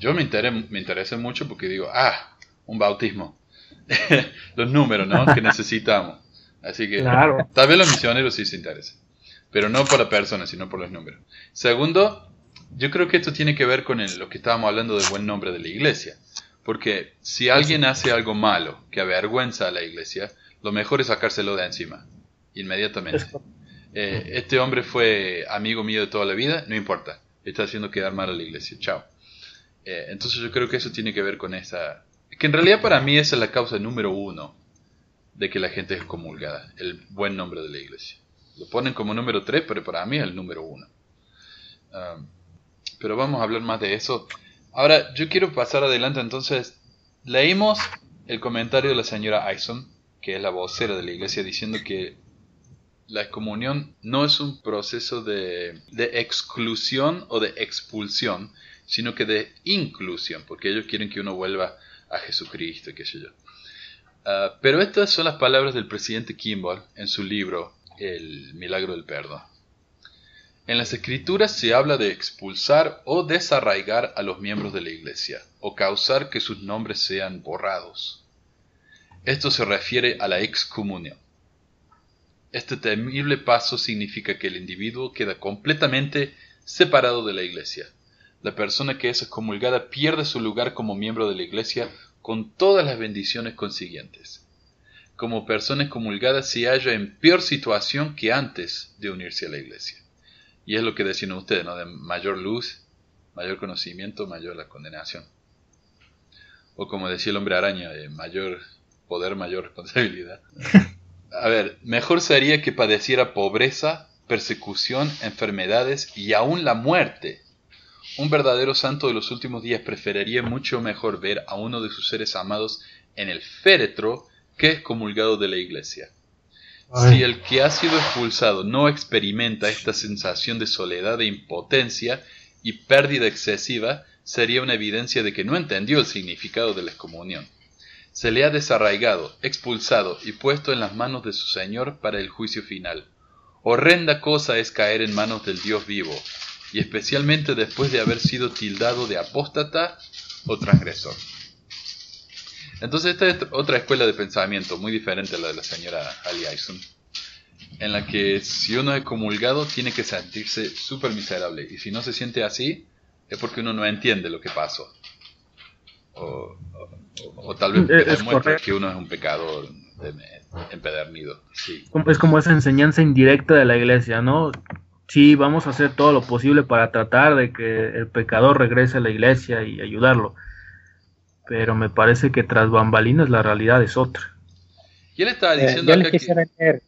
yo me, enteré, me interesé mucho porque digo, ah, un bautismo. Los números, ¿no? que necesitamos. Así que tal vez los misioneros sí se interesan. Pero no por la persona, sino por los números. Segundo, yo creo que esto tiene que ver con lo que estábamos hablando del buen nombre de la iglesia. Porque si alguien hace algo malo que avergüenza a la iglesia, lo mejor es sacárselo de encima, inmediatamente. Eh, este hombre fue amigo mío de toda la vida, no importa, está haciendo quedar mal a la iglesia, chao. Eh, entonces yo creo que eso tiene que ver con esa... Que en realidad para mí esa es la causa número uno de que la gente es comulgada, el buen nombre de la iglesia. Lo ponen como número 3, pero para mí es el número 1. Um, pero vamos a hablar más de eso. Ahora, yo quiero pasar adelante entonces. Leímos el comentario de la señora Ayson, que es la vocera de la iglesia, diciendo que la excomunión no es un proceso de, de exclusión o de expulsión, sino que de inclusión, porque ellos quieren que uno vuelva a Jesucristo, qué sé yo. Ah, pero estas son las palabras del presidente Kimball en su libro El milagro del perdón. En las escrituras se habla de expulsar o desarraigar a los miembros de la iglesia, o causar que sus nombres sean borrados. Esto se refiere a la excomunión. Este temible paso significa que el individuo queda completamente separado de la iglesia. La persona que es excomulgada pierde su lugar como miembro de la iglesia con todas las bendiciones consiguientes. Como persona excomulgada se halla en peor situación que antes de unirse a la iglesia. Y es lo que decían ustedes, ¿no? De mayor luz, mayor conocimiento, mayor la condenación. O como decía el hombre araña, de mayor poder, mayor responsabilidad. A ver, mejor sería que padeciera pobreza, persecución, enfermedades y aún la muerte un verdadero santo de los últimos días preferiría mucho mejor ver a uno de sus seres amados en el féretro que excomulgado de la iglesia. Si el que ha sido expulsado no experimenta esta sensación de soledad e impotencia y pérdida excesiva, sería una evidencia de que no entendió el significado de la excomunión. Se le ha desarraigado, expulsado y puesto en las manos de su Señor para el juicio final. Horrenda cosa es caer en manos del Dios vivo, y especialmente después de haber sido tildado de apóstata o transgresor. Entonces esta es otra escuela de pensamiento muy diferente a la de la señora Ali Ayson, en la que si uno es comulgado tiene que sentirse súper miserable y si no se siente así es porque uno no entiende lo que pasó. O, tal vez demuestra que uno es un pecador empedernido.
Es como esa enseñanza indirecta de la iglesia, ¿no? sí, vamos a hacer todo lo posible para tratar de que el pecador regrese a la iglesia y ayudarlo. Pero me parece que tras bambalinas la realidad es otra.
Y él estaba eh, diciendo
yo quisiera leer.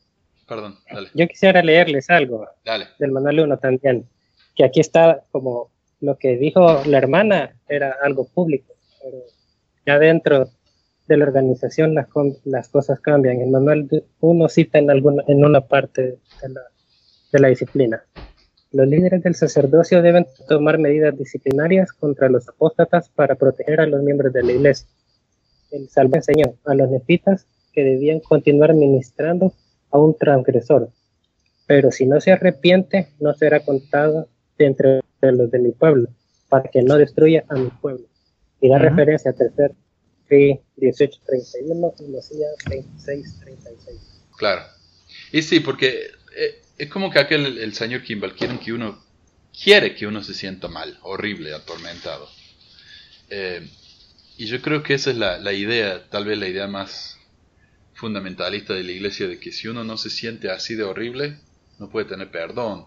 Perdón, dale.
Yo quisiera leerles algo. Dale. Del Manuel 1 también. que aquí está como lo que dijo la hermana era algo público, pero ya dentro de la organización las, las cosas cambian. El manual uno cita en, alguna, en una parte de la, de la disciplina. Los líderes del sacerdocio deben tomar medidas disciplinarias contra los apóstatas para proteger a los miembros de la iglesia. El salvo enseñó a los nefitas que debían continuar ministrando a un transgresor, pero si no se arrepiente, no será contado entre los de mi pueblo, para que no destruya a mi pueblo. Y da referencia a tercer 1831 y Mesías 2636.
Claro. Y sí, porque eh, es como que aquel, el señor Kimball, quieren que uno, quiere que uno se sienta mal, horrible, atormentado. Eh, y yo creo que esa es la, la, idea, tal vez la idea más fundamentalista de la iglesia, de que si uno no se siente así de horrible, no puede tener perdón.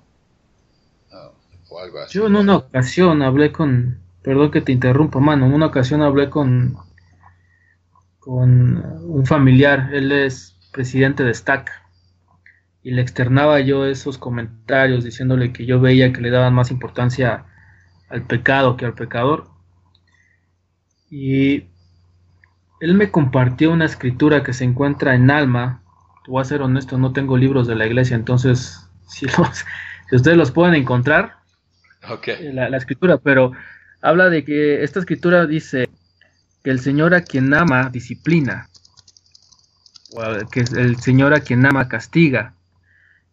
o algo así.
Yo en una ocasión hablé con, perdón que te interrumpa, mano, en una ocasión hablé con, con un familiar, él es presidente de STAC y le externaba yo esos comentarios diciéndole que yo veía que le daban más importancia al pecado que al pecador. Y él me compartió una escritura que se encuentra en Alma. Voy a ser honesto, no tengo libros de la iglesia, entonces si, los, si ustedes los pueden encontrar,
okay.
la, la escritura, pero habla de que esta escritura dice que el Señor a quien ama disciplina, que el Señor a quien ama castiga,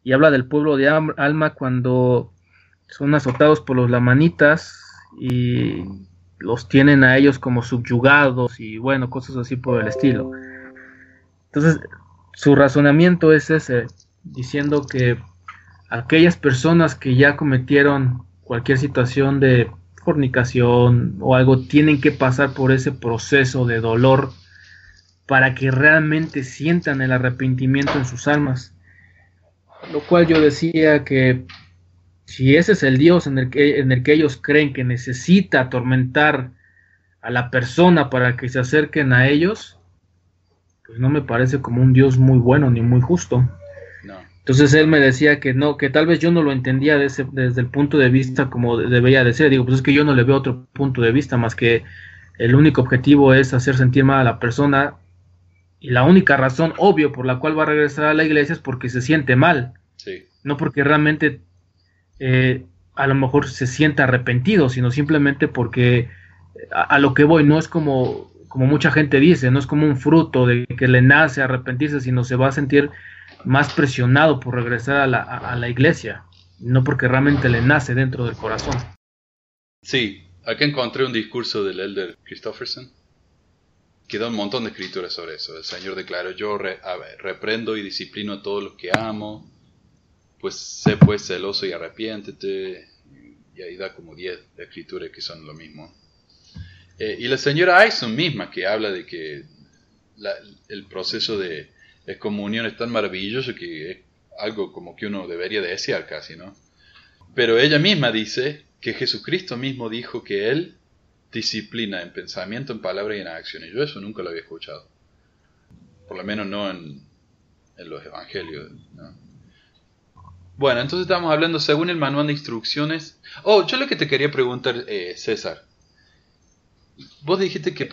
y habla del pueblo de Alma cuando son azotados por los lamanitas y los tienen a ellos como subyugados y bueno, cosas así por el estilo. Entonces, su razonamiento es ese, diciendo que aquellas personas que ya cometieron cualquier situación de fornicación o algo tienen que pasar por ese proceso de dolor para que realmente sientan el arrepentimiento en sus almas. Lo cual yo decía que si ese es el Dios en el que, en el que ellos creen que necesita atormentar a la persona para que se acerquen a ellos, pues no me parece como un Dios muy bueno ni muy justo. Entonces él me decía que no, que tal vez yo no lo entendía desde, desde el punto de vista como debería de ser. Digo, pues es que yo no le veo otro punto de vista más que el único objetivo es hacer sentir mal a la persona y la única razón, obvio, por la cual va a regresar a la iglesia es porque se siente mal. No porque realmente eh, a lo mejor se sienta arrepentido, sino simplemente porque a, lo que voy no es como, como mucha gente dice, no es como un fruto de que le nace arrepentirse, sino se va a sentir más presionado por regresar a la, a la iglesia, no porque realmente le nace dentro del corazón.
Sí, acá encontré un discurso del elder Christofferson que da un montón de escrituras sobre eso. El Señor declaró, yo reprendo y disciplino a todos los que amo, pues sé pues celoso y arrepiéntete. Y ahí da como 10 escrituras que son lo mismo. Eh, y la señora Ayson misma, que habla de que el proceso de excomunión es tan maravilloso que es algo como que uno debería desear casi, ¿no? Pero ella misma dice que Jesucristo mismo dijo que Él disciplina en pensamiento, en palabra y en acción. Y yo eso nunca lo había escuchado. Por lo menos no en, los evangelios. Bueno, entonces estamos hablando según el manual de instrucciones. Oh, yo lo que te quería preguntar, eh, César. Vos dijiste que,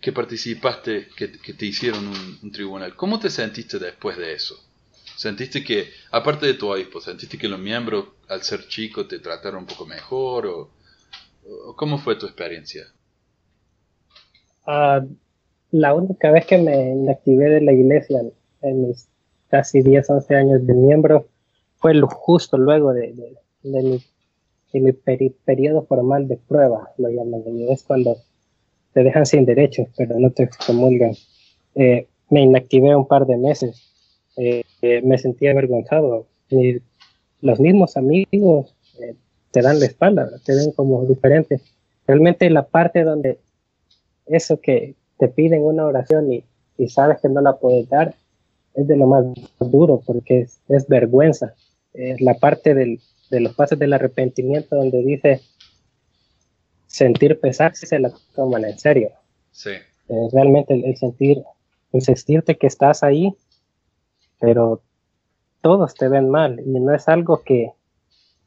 que participaste, que, te hicieron un, tribunal. ¿Cómo te sentiste después de eso? ¿Sentiste que, aparte de tu obispo, sentiste que los miembros, al ser chicos, te trataron un poco mejor? ¿O, ¿Cómo fue tu experiencia?
Ah, la única vez que me activé de la iglesia en mis casi 10, 11 años de miembro fue justo luego de, mi, periodo formal de prueba, lo llaman. Es cuando te dejan sin derechos, pero no te excomulgan. Eh, me inactivé un par de meses. Eh, eh, me sentía avergonzado. los mismos amigos te dan la espalda, te ven como diferente. Realmente la parte donde eso que te piden una oración y, sabes que no la puedes dar, es de lo más duro porque es, vergüenza. Es la parte de los pasos del arrepentimiento donde dice sentir pesar si se la toman en serio.
Sí.
realmente el, sentir, el sentirte que estás ahí, pero todos te ven mal y no es algo que,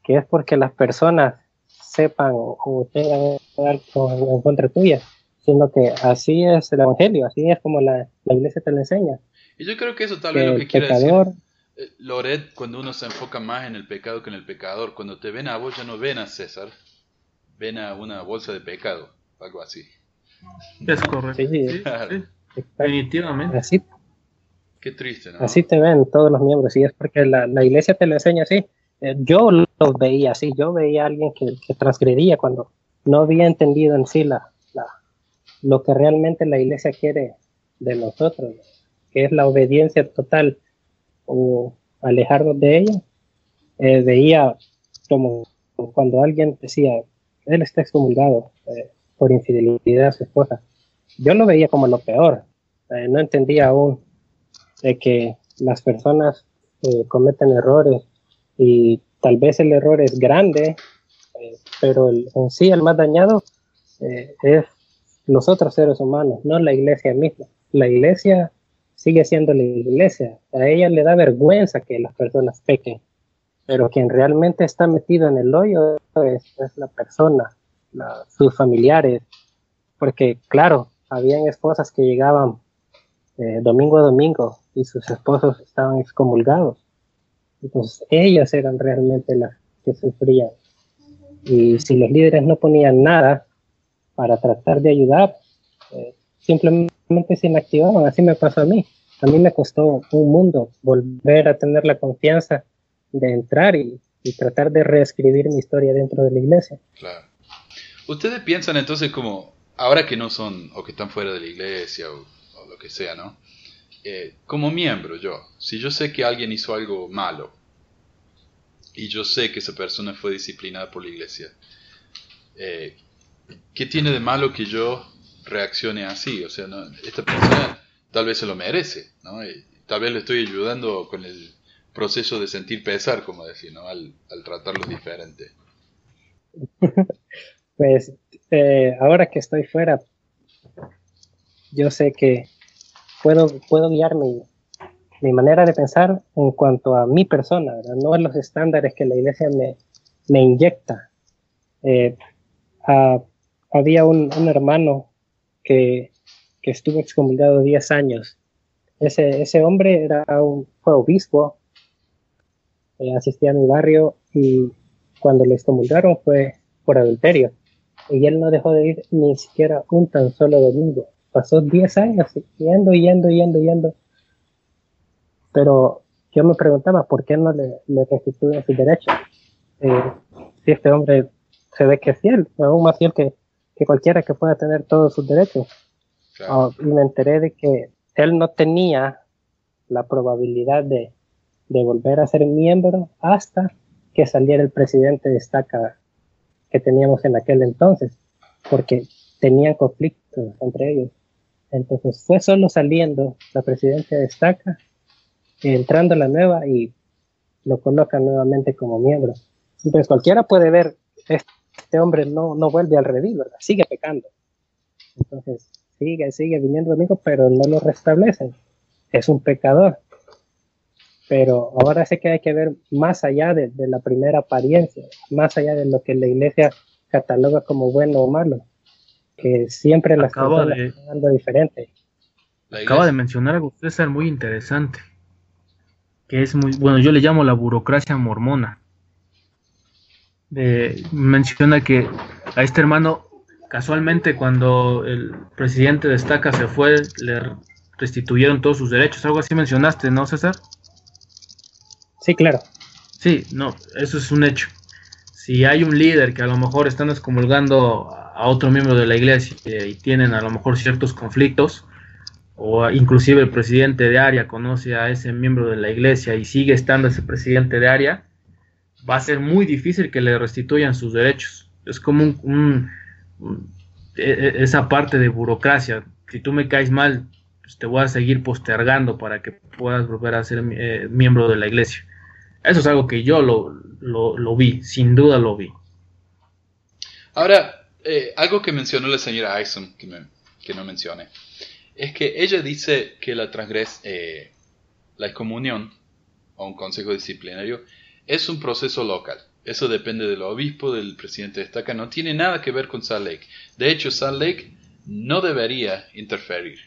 que es porque las personas sepan o, tengan algo en contra tuya, sino que así es el Evangelio, así es como la, iglesia te lo enseña.
Y yo creo que eso tal vez lo que quiere decir. Eh, Loret, cuando uno se enfoca más en el pecado que en el pecador, cuando te ven a vos ya no ven a César, ven a una bolsa de pecado, algo así.
Es correcto. Sí, Definitivamente.
Así,
Qué triste, ¿no?
Así te ven todos los miembros, y es porque la, la iglesia te lo enseña así. Eh, yo lo veía así, yo veía a alguien que, transgredía cuando no había entendido en sí la, la, lo que realmente la iglesia quiere de nosotros, que es la obediencia total o alejarnos de ella. Eh, veía como cuando alguien decía, él está excomulgado eh, por infidelidad a su esposa. Yo lo veía como lo peor. no entendía aún de que las personas cometen errores y tal vez el error es grande, eh, pero en sí el más dañado eh, es los otros seres humanos, no la iglesia misma. La iglesia sigue siendo la iglesia. A ella le da vergüenza que las personas pequen, pero quien realmente está metido en el hoyo es, la persona, sus familiares, porque claro, habían esposas que llegaban eh, domingo a domingo y sus esposos estaban excomulgados entonces, ellas eran realmente las que sufrían. Y si los líderes no ponían nada para tratar de ayudar, eh, simplemente se inactivaban. Así me pasó a mí. A mí me costó un mundo volver a tener la confianza de entrar y, tratar de reescribir mi historia dentro de la iglesia.
Claro. Ustedes piensan entonces como, ahora que no son, o que están fuera de la iglesia, o, o lo que sea, ¿no? Eh, como miembro yo, si yo sé que alguien hizo algo malo y yo sé que esa persona fue disciplinada por la iglesia, eh, ¿qué tiene de malo que yo reaccione así? O sea, esta persona tal vez se lo merece, ¿no? tal vez le estoy ayudando con el proceso de sentir pesar, como decir, ¿no? Al, tratarlo diferente.
pues eh, ahora que estoy fuera, yo sé que puedo, puedo guiar mi, manera de pensar en cuanto a mi persona, no a los estándares que la iglesia me, inyecta. Eh, había un, hermano que, estuvo excomulgado 10 años. Ese, ese hombre era un, fue obispo, eh, asistía a mi barrio y cuando le excomulgaron fue por adulterio. Y él no dejó de ir ni siquiera un tan solo domingo pasó 10 años yendo, yendo, yendo, yendo. Pero yo me preguntaba por qué no le, le restituyen sus derechos. Eh, si este hombre se ve que es fiel, aún más fiel que, que cualquiera que pueda tener todos sus derechos. Ah, y me enteré de que él no tenía la probabilidad de, de volver a ser miembro hasta que saliera el presidente de estaca que teníamos en aquel entonces, porque tenían conflictos entre ellos. Entonces fue solo saliendo la presidencia destaca, entrando la nueva y lo coloca nuevamente como miembro. Entonces cualquiera puede ver, este hombre no, no vuelve al redil, ¿verdad? Sigue pecando. Entonces sigue, sigue viniendo domingo, pero no lo restablecen. Es un pecador. Pero ahora sé que hay que ver más allá de la primera apariencia, más allá de lo que la iglesia cataloga como bueno o malo que siempre las
acaba
de, algo diferente.
Acaba de mencionar algo César muy interesante, que es muy, bueno, yo le llamo la burocracia mormona. menciona que a este hermano, casualmente cuando el presidente de Estaca se fue, le restituyeron todos sus derechos, algo así mencionaste, ¿no, César?
Sí, claro.
Sí, no, eso es un hecho. Si hay un líder que a lo mejor están excomulgando a otro miembro de la iglesia y tienen a lo mejor ciertos conflictos, o inclusive el presidente de área conoce a ese miembro de la iglesia y sigue estando ese presidente de área, va a ser muy difícil que le restituyan sus derechos. Es como un, e, e, esa parte de burocracia. Si tú me caes mal, pues te voy a seguir postergando para que puedas volver a ser eh, miembro de la iglesia. Eso es algo que yo lo, lo vi, sin duda lo vi.
Ahora, eh, algo que mencionó la señora Ayson, que, que, no mencioné, es que ella dice que la transgres, la excomunión o un consejo disciplinario es un proceso local. Eso depende del obispo, del presidente de estaca. No tiene nada que ver con Salt Lake. De hecho, Salt Lake no debería interferir.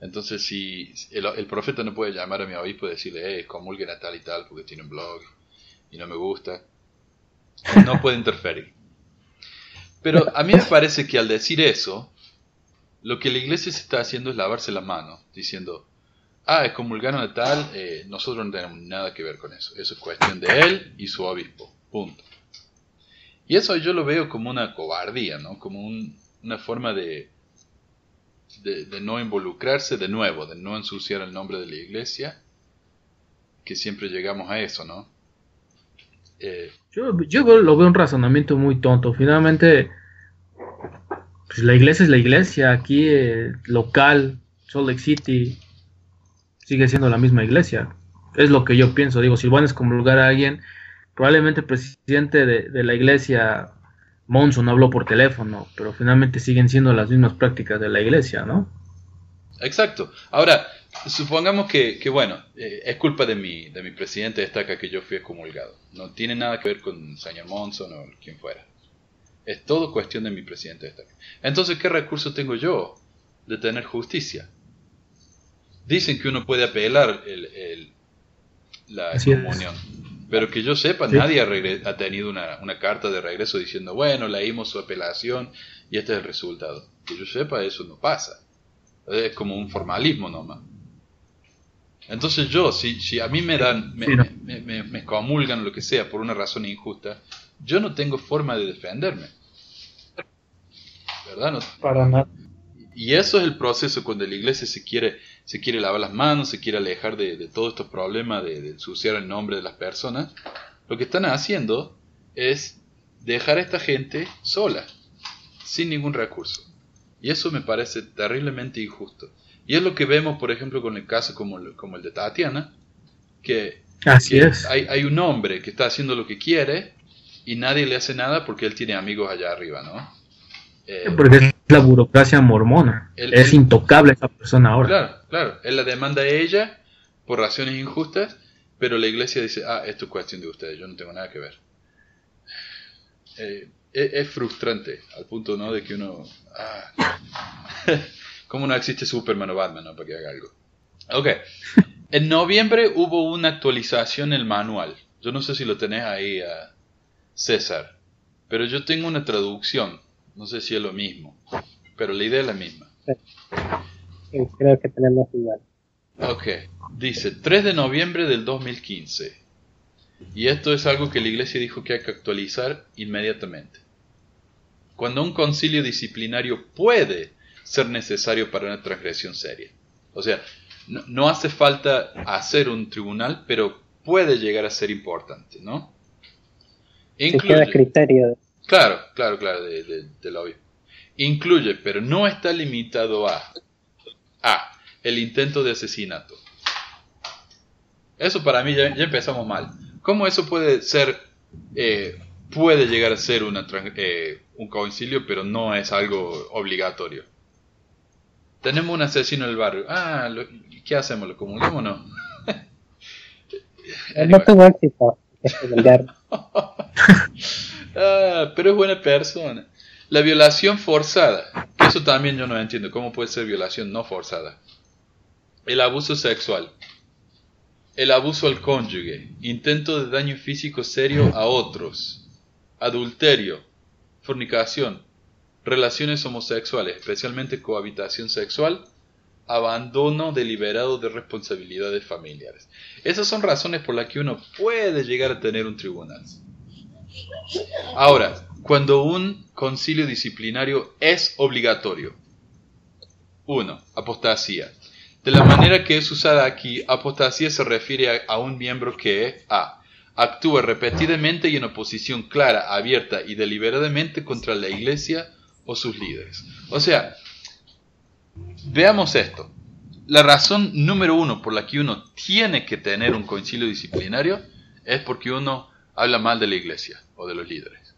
Entonces, si el, profeta no puede llamar a mi obispo y decirle, eh, comulguen a tal y tal porque tiene un blog y no me gusta, no puede interferir. Pero a mí me parece que al decir eso, lo que la iglesia se está haciendo es lavarse la mano, diciendo, ah, es comulgaron a tal, eh, nosotros no tenemos nada que ver con eso. Eso es cuestión de él y su obispo. Punto. Y eso yo lo veo como una cobardía, ¿no? Como una forma de, de, no involucrarse de nuevo, de no ensuciar el nombre de la iglesia, que siempre llegamos a eso, ¿no?
Eh, yo, yo lo veo un razonamiento muy tonto. Finalmente, pues la iglesia es la iglesia. Aquí, eh, local, Salt Lake City, sigue siendo la misma iglesia. Es lo que yo pienso. Digo, si van a excomulgar a alguien, probablemente el presidente de, de la iglesia Monson habló por teléfono, pero finalmente siguen siendo las mismas prácticas de la iglesia, ¿no?
Exacto. Ahora, supongamos que, bueno, eh, es culpa de mi, de mi presidente estaca que yo fui excomulgado. No tiene nada que ver con señor Monson o quien fuera. Es todo cuestión de mi presidente. Entonces, ¿qué recurso tengo yo de tener justicia? Dicen que uno puede apelar el, la excomunión. Pero que yo sepa, nadie ha, tenido una, carta de regreso diciendo, bueno, leímos su apelación y este es el resultado. Que yo sepa, eso no pasa. Es como un formalismo nomás. Entonces yo, si, si a mí me dan, me, me, me, comulgan lo que sea por una razón injusta, yo no tengo forma de defenderme. ¿Verdad? No,
Para nada.
Y eso es el proceso cuando la iglesia se quiere, se quiere lavar las manos, se quiere alejar de, todos estos problemas de, de, ensuciar el nombre de las personas. Lo que están haciendo es dejar a esta gente sola, sin ningún recurso. Y eso me parece terriblemente injusto. Y es lo que vemos, por ejemplo, con el caso como, como el de Tatiana, que,
Así es.
Hay, hay un hombre que está haciendo lo que quiere y nadie le hace nada porque él tiene amigos allá arriba, ¿no?
Eh, porque es la burocracia mormona. es intocable esa persona ahora.
Claro, claro. Él la demanda a ella por razones injustas, pero la iglesia dice, ah, esto es cuestión de ustedes, yo no tengo nada que ver. Eh, es, frustrante, al punto ¿no? de que uno... Ah, ¿Cómo no existe Superman o Batman ¿no? para que haga algo? Ok. En noviembre hubo una actualización en el manual. Yo no sé si lo tenés ahí, a César. Pero yo tengo una traducción no sé si es lo mismo, pero la idea es la misma.
Sí, creo que tenemos igual.
Ok, dice 3 de noviembre del 2015. Y esto es algo que la iglesia dijo que hay que actualizar inmediatamente. Cuando un concilio disciplinario puede ser necesario para una transgresión seria. O sea, no, hace falta hacer un tribunal, pero puede llegar a ser importante, ¿no?
Incluye, criterio
Claro, claro, claro, de, de, obvio. Incluye, pero no está limitado a A. El intento de asesinato. Eso para mí ya, empezamos mal. ¿Cómo eso puede ser, eh, puede llegar a ser una, eh, un concilio, pero no es algo obligatorio? Tenemos un asesino en el barrio. Ah, ¿qué hacemos? ¿Lo comulgamos o no?
No tuvo éxito.
Ah, pero es buena persona. La violación forzada. Eso también yo no entiendo. ¿Cómo puede ser violación no forzada? El abuso sexual. El abuso al cónyuge. Intento de daño físico serio a otros. Adulterio. Fornicación. Relaciones homosexuales, especialmente cohabitación sexual. Abandono deliberado de responsabilidades familiares. Esas son razones por las que uno puede llegar a tener un tribunal. Ahora, cuando un concilio disciplinario es obligatorio. 1. Apostasía. De la manera que es usada aquí, apostasía se refiere a, un miembro que A. Actúa repetidamente y en oposición clara, abierta y deliberadamente contra la iglesia o sus líderes. O sea, veamos esto. La razón número uno por la que uno tiene que tener un concilio disciplinario es porque uno habla mal de la iglesia o de los líderes.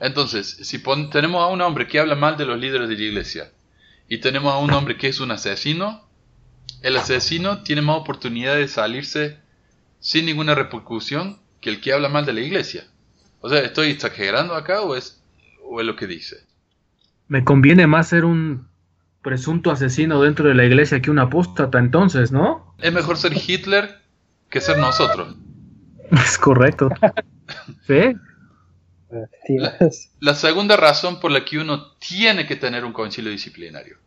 Entonces, si tenemos a un hombre que habla mal de los líderes de la iglesia y tenemos a un hombre que es un asesino, el asesino tiene más oportunidad de salirse sin ninguna repercusión que el que habla mal de la iglesia. O sea, ¿estoy exagerando acá o es, o es lo que dice?
Me conviene más ser un presunto asesino dentro de la iglesia que un apóstata entonces, ¿no?
Es mejor ser Hitler que ser nosotros.
Es correcto. ¿Sí?
La, la segunda razón por la que uno tiene que tener un concilio disciplinario.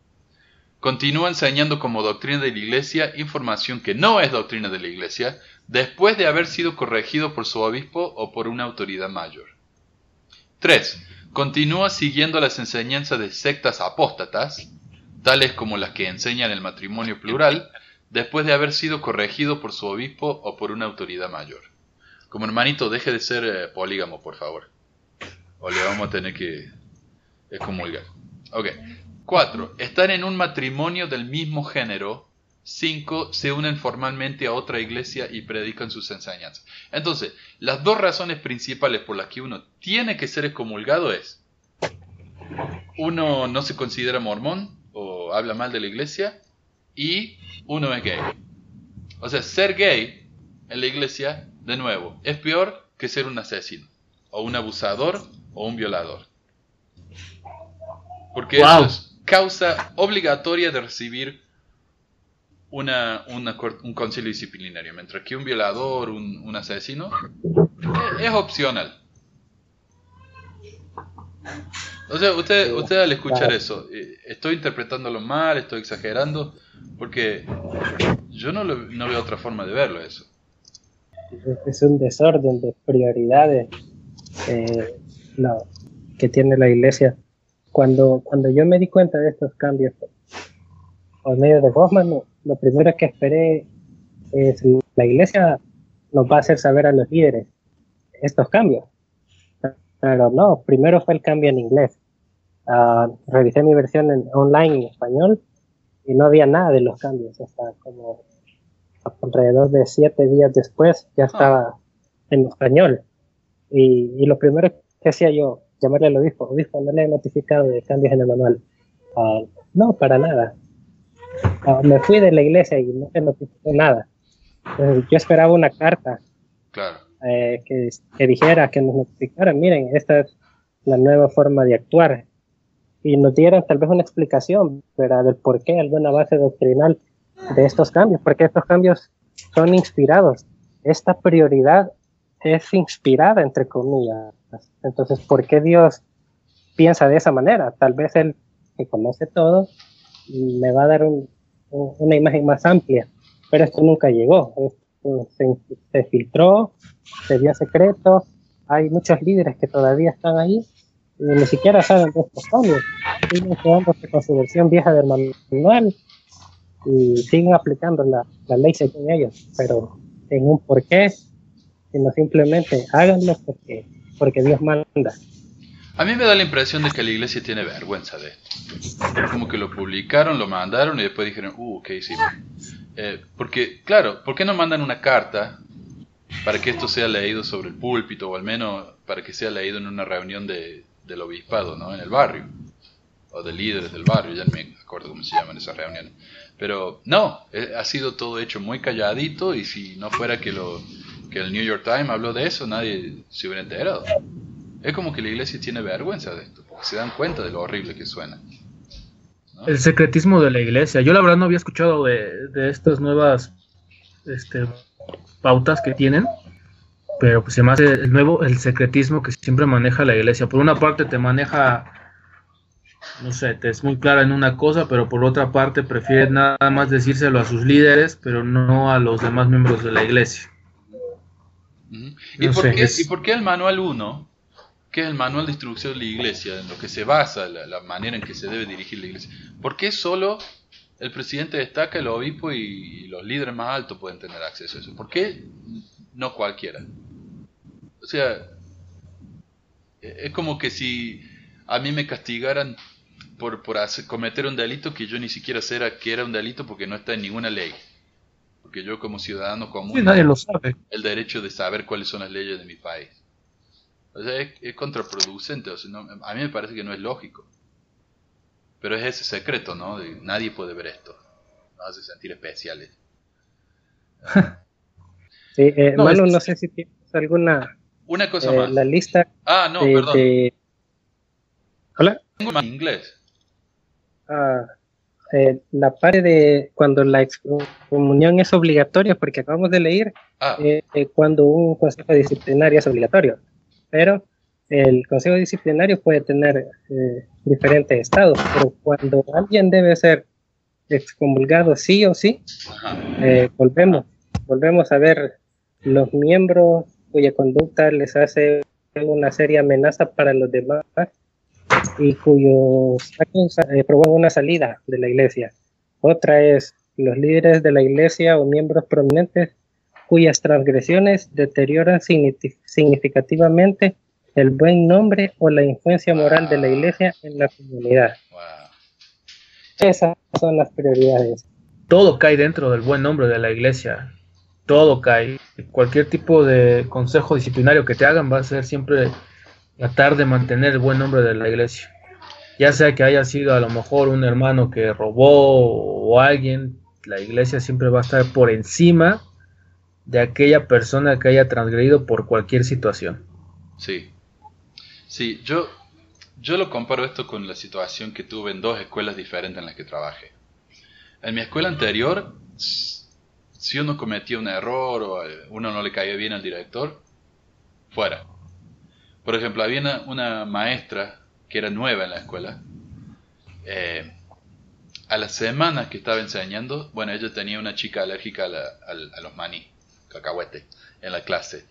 Continúa enseñando como doctrina de la iglesia información que no es doctrina de la iglesia después de haber sido corregido por su obispo o por una autoridad mayor. 3. Continúa siguiendo las enseñanzas de sectas apóstatas, tales como las que enseñan el matrimonio plural, después de haber sido corregido por su obispo o por una autoridad mayor. Como hermanito, deje de ser eh, polígamo, por favor. O le vamos a tener que excomulgar. Ok. 4. Están en un matrimonio del mismo género 5. Se unen formalmente a otra iglesia y predican sus enseñanzas. Entonces, las dos razones principales por las que uno tiene que ser excomulgado es, uno no se considera mormón o habla mal de la iglesia y uno es gay. O sea, ser gay en la iglesia, de nuevo, es peor que ser un asesino o un abusador o un violador. Porque eso es causa obligatoria de recibir una, un concilio disciplinario, mientras que un violador, un, asesino, es, opcional. O sea, usted, usted al escuchar eso, eh, estoy interpretándolo mal, estoy exagerando, porque yo no, no veo otra forma de verlo eso.
Es un desorden de prioridades eh, que tiene la iglesia. Cuando, cuando yo me di cuenta de estos cambios por medio de Hoffman, lo primero que esperé es la iglesia nos va a hacer saber a los líderes estos cambios. Pero no, primero fue el cambio en inglés. Uh, revisé mi versión online en español y no había nada de los cambios. Hasta como alrededor de siete días después ya estaba en español. Y, y, lo primero que hacía yo, llamarle al obispo, obispo, no le he notificado de cambios en el manual. Uh, no, para nada. Ah, me fui de la iglesia y no se notificó nada. yo esperaba una carta eh, que, que, dijera, que nos notificara, miren, esta es la nueva forma de actuar. Y nos dieran tal vez una explicación ¿verdad? del por qué, alguna base doctrinal de estos cambios, porque estos cambios son inspirados. Esta prioridad es inspirada, entre comillas. Entonces, ¿por qué Dios piensa de esa manera? Tal vez Él, que conoce todo, me va a dar una imagen más amplia. Pero esto nunca llegó. Se, filtró, se dio secreto. Hay muchos líderes que todavía están ahí y ni siquiera saben de estos cambios. Siguen quedándose con su versión vieja del manual y siguen aplicando la, la ley según ellos, pero en un porqué, sino simplemente háganlo porque, porque Dios manda.
A mí me da la impresión de que la iglesia tiene vergüenza de esto. Como que lo publicaron, lo mandaron y después dijeron, uh, ¿qué hicimos? Eh, porque, claro, ¿por qué no mandan una carta para que esto sea leído sobre el púlpito o al menos para que sea leído en una reunión de, del obispado, ¿no? En el barrio. O de líderes del barrio, ya no me acuerdo cómo se llaman esas reuniones. Pero no, eh, ha sido todo hecho muy calladito y si no fuera que, lo, que el New York Times habló de eso, nadie se hubiera enterado. Es como que la iglesia tiene vergüenza de esto, porque se dan cuenta de lo horrible que suena.
El secretismo de la iglesia. Yo la verdad no había escuchado de, estas nuevas este, pautas que tienen, pero pues hace el nuevo, el secretismo que siempre maneja la iglesia. Por una parte te maneja, no sé, te es muy clara en una cosa, pero por otra parte prefiere nada más decírselo a sus líderes, pero no a los demás miembros de la iglesia.
¿Y, por qué, ¿Y por qué el manual 1 ¿Qué es el manual de instrucción de la iglesia, en lo que se basa la, manera en que se debe dirigir la iglesia. ¿Por qué solo el presidente destaca, el obispo y, los líderes más altos pueden tener acceso a eso? ¿Por qué no cualquiera? O sea, es como que si a mí me castigaran por, por cometer un delito que yo ni siquiera sé que era un delito porque no está en ninguna ley. Porque yo como ciudadano común...
nadie lo sabe.
El derecho de saber cuáles son las leyes de mi país. O sea, es, contraproducente. O sea, a mí me parece que no es lógico. Pero es ese secreto, ¿no? nadie puede ver esto. Nos hace sentir especiales.
sí, eh, no, no sé si tienes alguna
Una cosa
eh,
más.
la lista
Ah, no,
de,
perdón.
de- Hola.
Tengo más inglés.
Ah, eh, la parte de cuando la excomunión es obligatoria, porque acabamos de leer
Ah,
eh, eh, cuando un consejo disciplinario es obligatorio, pero el consejo disciplinario puede tener eh, diferentes estados, pero cuando alguien debe ser excomulgado sí o sí, volvemos, volvemos a ver los miembros cuya conducta les hace una seria amenaza para los demás y cuyos actos eh, una salida de la iglesia. Otra es los líderes de la iglesia o miembros prominentes cuyas transgresiones deterioran signifi- significativamente el buen nombre o la influencia moral de la iglesia en la comunidad.
Wow.
Esas son las prioridades.
Todo cae dentro del buen nombre de la iglesia. Todo cae. Cualquier tipo de consejo disciplinario que te hagan va a ser siempre tratar de mantener el buen nombre de la iglesia. Ya sea que haya sido a lo mejor un hermano que robó o alguien, la iglesia siempre va a estar por encima de aquella persona que haya transgredido por cualquier situación.
Sí. Sí, yo, yo lo comparo esto con la situación que tuve en dos escuelas diferentes en las que trabajé. En mi escuela anterior, si uno cometía un error o eh, uno no le caía bien al director, fuera. Por ejemplo, había una, maestra que era nueva en la escuela. Eh, a las semanas que estaba enseñando, bueno, ella tenía una chica alérgica a, los maní, cacahuete, en la clase.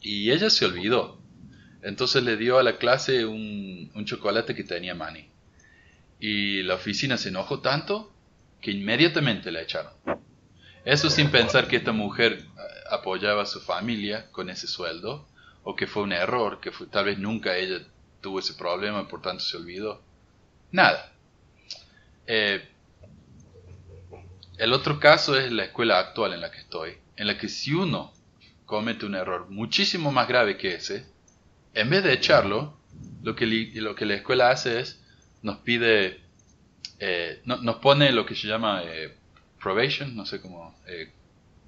Y ella se olvidó. Entonces le dio a la clase un, un chocolate que tenía maní. Y la oficina se enojó tanto que inmediatamente la echaron. Eso sin pensar que esta mujer eh, apoyaba a su familia con ese sueldo, o que fue un error, que fue- tal vez nunca ella tuvo ese problema y por tanto se olvidó. Nada. Eh, el otro caso es la escuela actual en la que estoy, en la que si uno comete un error muchísimo más grave que ese, en vez de echarlo, lo que, li- lo que la escuela hace es nos pide, eh, no- nos pone lo que se llama eh, probation, no sé cómo,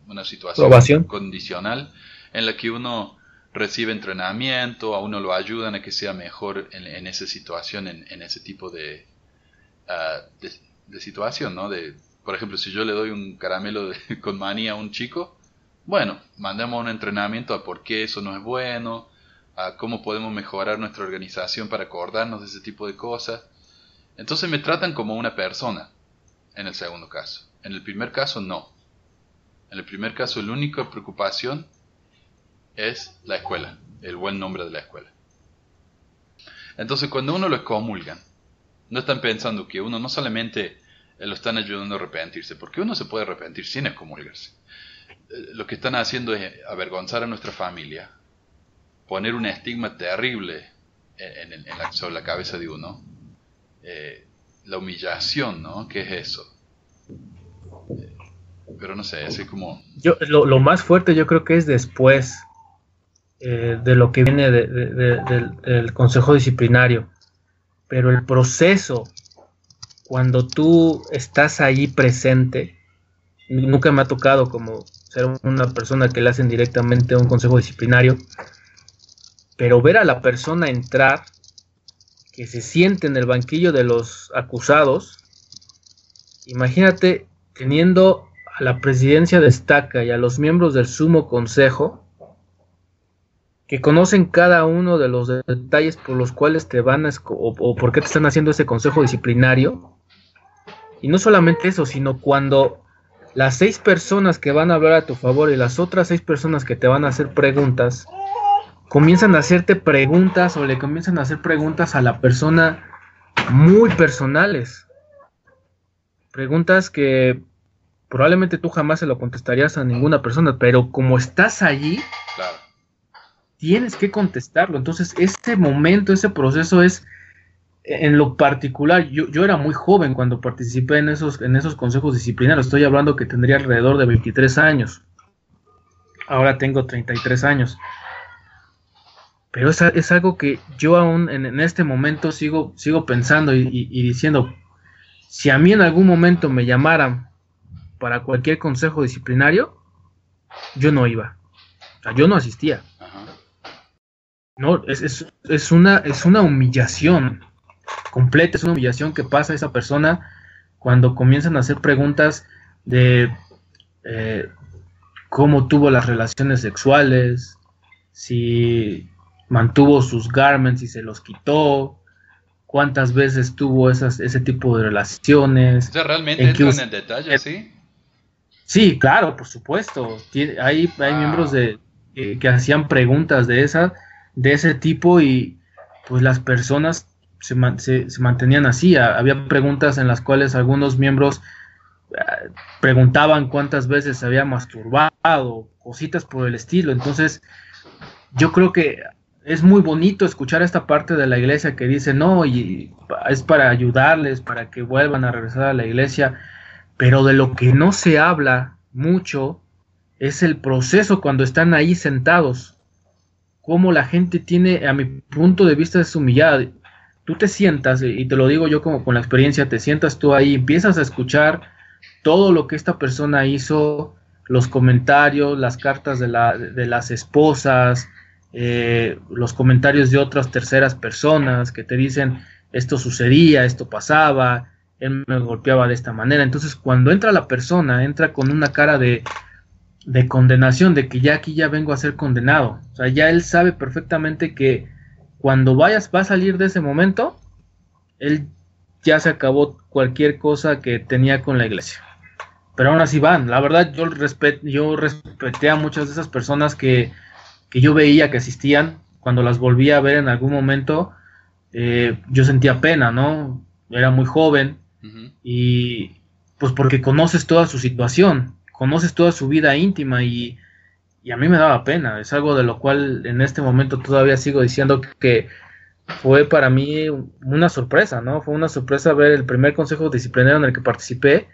una situación
Probación.
condicional en la que uno recibe entrenamiento, a uno lo ayudan a que sea mejor en, en esa situación, en, ese tipo de, ah, de, situación, ¿no? De, por ejemplo, si yo le doy un caramelo de- con maní a un chico, bueno, mandamos un entrenamiento a por qué eso no es bueno, a cómo podemos mejorar nuestra organización para acordarnos de ese tipo de cosas. Entonces me tratan como una persona en el segundo caso. En el primer caso no. En el primer caso la única preocupación es la escuela, el buen nombre de la escuela. Entonces cuando uno lo excomulgan, no están pensando que uno no solamente eh, lo están ayudando a arrepentirse, porque uno se puede arrepentir sin excomulgarse. Eh, Lo que están haciendo es avergonzar a nuestra familia, poner un estigma terrible en, la, sobre la cabeza de uno, eh, la humillación, ¿no? ¿Qué es eso? Pero no sé, así como...
Yo, lo, lo más fuerte yo creo que es después eh, de lo que viene de- de- de- del, del consejo disciplinario. Pero el proceso, cuando tú estás ahí presente, nunca me ha tocado como ser una persona que le hacen directamente un consejo disciplinario, pero ver a la persona entrar, que se siente en el banquillo de los acusados, imagínate teniendo a la presidencia de Estaca y a los miembros del sumo consejo, que conocen cada uno de los detalles por los cuales te van a o, o por qué te están haciendo ese consejo disciplinario. Y no solamente eso, sino cuando las seis personas que van a hablar a tu favor y las otras seis personas que te van a hacer preguntas, comienzan a hacerte preguntas o le comienzan a hacer preguntas a la persona muy personales. Preguntas que probablemente tú jamás se lo contestarías a ninguna persona, pero como estás allí,
Claro.
Tienes que contestarlo. Entonces, este momento, ese proceso es, en lo particular, yo, yo era muy joven cuando participé en esos, en esos consejos disciplinarios. Estoy hablando que tendría alrededor de 23 años. Ahora tengo 33 años. Pero es, es algo que yo aún en, en este momento sigo, sigo pensando y, y- y diciendo, si a mí en algún momento me llamaran para cualquier consejo disciplinario, yo no iba. O sea, yo no asistía. No, es, es, es, una, es una humillación completa, es una humillación que pasa a esa persona cuando comienzan a hacer preguntas de eh, cómo tuvo las relaciones sexuales, si mantuvo sus garments y se los quitó, cuántas veces tuvo esas, ese tipo de relaciones.
O sea, realmente
En
entran en detalle, ¿sí?
Sí, claro, por supuesto. Hay, hay miembros de, que, que hacían preguntas de esa, de ese tipo y pues las personas se, se- mantenían así. Ha- Había preguntas en las cuales algunos miembros eh, preguntaban cuántas veces se había masturbado, cositas por el estilo. Entonces, yo creo que es muy bonito escuchar esta parte de la iglesia que dice, no, y es para ayudarles, para que vuelvan a regresar a la iglesia, pero de lo que no se habla mucho es el proceso cuando están ahí sentados, cómo la gente tiene, a mi punto de vista, es humillada. Tú te sientas, y te lo digo yo como con la experiencia, te sientas tú ahí, empiezas a escuchar todo lo que esta persona hizo, los comentarios, las cartas de, la, de las esposas, eh, los comentarios de otras terceras personas que te dicen esto sucedía, esto pasaba, él me golpeaba de esta manera. Entonces, cuando entra la persona, entra con una cara de, de condenación, de que ya aquí ya vengo a ser condenado. O sea, ya él sabe perfectamente que cuando vayas, va a salir de ese momento, él ya se acabó cualquier cosa que tenía con la iglesia. Pero aún así van. La verdad, yo, respet, yo respeté a muchas de esas personas que, que yo veía que asistían. Cuando las volví a ver en algún momento, eh, yo sentía pena, ¿no? Era muy joven y pues porque conoces toda su situación, conoces toda su vida íntima y, y a mí me daba pena. Es algo de lo cual en este momento todavía sigo diciendo que fue para mí una sorpresa, ¿no? Fue una sorpresa ver el primer consejo disciplinario en el que participé,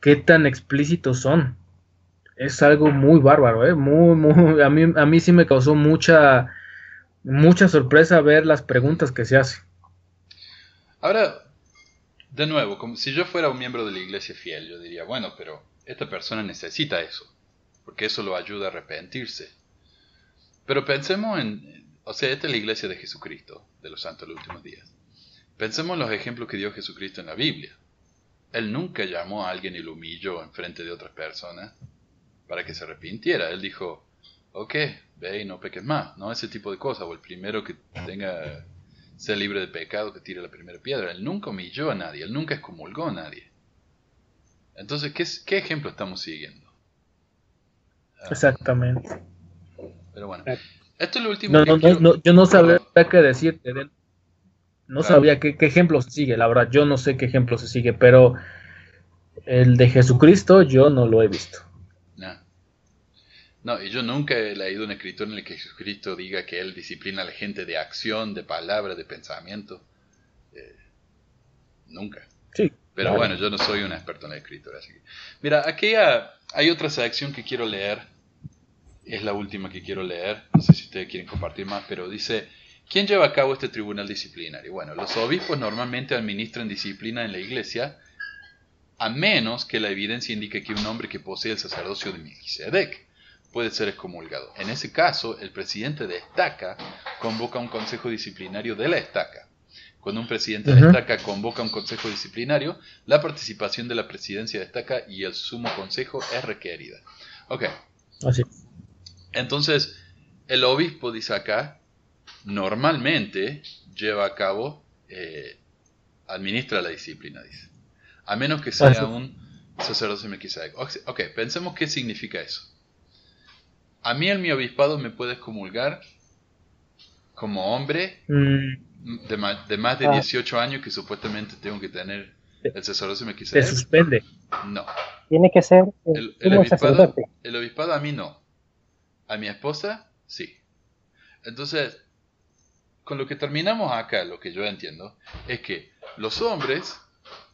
qué tan explícitos son. Es algo muy bárbaro, ¿eh? Muy, muy, a mí, a mí sí me causó mucha, mucha sorpresa ver las preguntas que se hacen.
Ahora, de nuevo, como si yo fuera un miembro de la iglesia fiel, yo diría, bueno, pero esta persona necesita eso, porque eso lo ayuda a arrepentirse. Pero pensemos en, o sea, esta es la iglesia de Jesucristo, de los santos de los últimos días. Pensemos en los ejemplos que dio Jesucristo en la Biblia. Él nunca llamó a alguien y lo humilló en frente de otras personas para que se arrepintiera. Él dijo, ok, ve y no peques más, ¿no? Ese tipo de cosas, o el primero que tenga sea libre de pecado que tire la primera piedra. Él nunca humilló a nadie, él nunca excomulgó a nadie. Entonces, ¿qué, es- qué ejemplo estamos siguiendo? Ah,
Exactamente.
Pero bueno, esto es lo último
No,
que
no, no,
quiero-
no, yo no
Perdón.
qué decirte. de- No
Claro.
sabría qué, qué ejemplo se sigue, la verdad. Yo no sé qué ejemplo se sigue, pero el de Jesucristo yo no lo he visto.
No. No, y yo nunca he leído un escritor en el que Jesucristo diga que él disciplina a la gente de acción, de palabra, de pensamiento. Eh, nunca. Pero bueno, yo no soy un experto en la escritura. Así que... Mira, aquí ah, hay otra sección que quiero leer. Es la última que quiero leer. No sé si ustedes quieren compartir más, pero dice, ¿quién lleva a cabo este tribunal disciplinario? Bueno, los obispos normalmente administran disciplina en la iglesia, a menos que la evidencia indique que un hombre que posee el sacerdocio de Melquisedec puede ser excomulgado. En ese caso, el presidente de estaca convoca un consejo disciplinario de la estaca. Cuando un presidente de la
Ujú.
estaca convoca un consejo disciplinario, la participación de la presidencia de estaca y el sumo consejo es requerida. Ok,
Así.
entonces el obispo dice acá, normalmente lleva a cabo, eh, administra la disciplina, dice. A menos que sea
Así.
un sacerdote Melquisedec. Ok, Ok, pensemos qué significa eso. A mí en mi obispado me puedes comulgar como hombre
Mm,
de, ma- de más de
Ah.
18 años que supuestamente tengo que tener el sacerdocio
te
Melquisedec.
suspende.
No.
Tiene que ser el,
El, obispado, el obispado a mí no. A mi esposa, sí. Entonces, con lo que terminamos acá, lo que yo entiendo, es que los hombres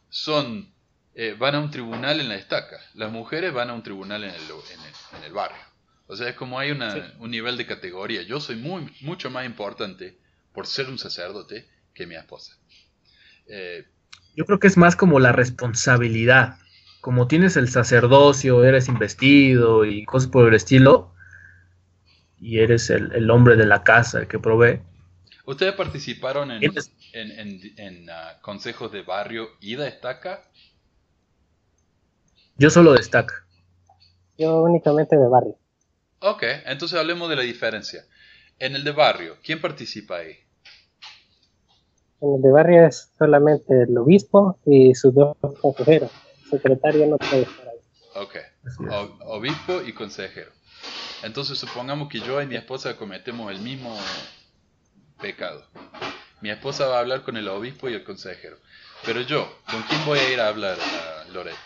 son eh, van a un tribunal en la estaca, las mujeres van a un tribunal en el, en el, en el barrio. O sea, es como hay una,
Sí.
un nivel de categoría. Yo soy muy, mucho más importante por ser un sacerdote que mi esposa. Eh,
Yo creo que es más como la responsabilidad. Como tienes el sacerdocio, eres investido y cosas por el estilo, y eres el, el hombre de la casa, el que provee.
¿Ustedes participaron en, en, en- en, ah, consejos de barrio y de estaca?
Yo solo destaco.
Yo únicamente de barrio.
Ok, entonces hablemos de la diferencia. En el de barrio, ¿quién participa ahí?
En el de barrio es solamente el obispo y sus dos consejeros. El secretario no puede estar ahí.
Ok, o- obispo y consejero. Entonces supongamos que yo y mi esposa cometemos el mismo pecado. Mi esposa va a hablar con el obispo y el consejero. Pero yo, ¿con quién voy a ir a hablar, a Loret?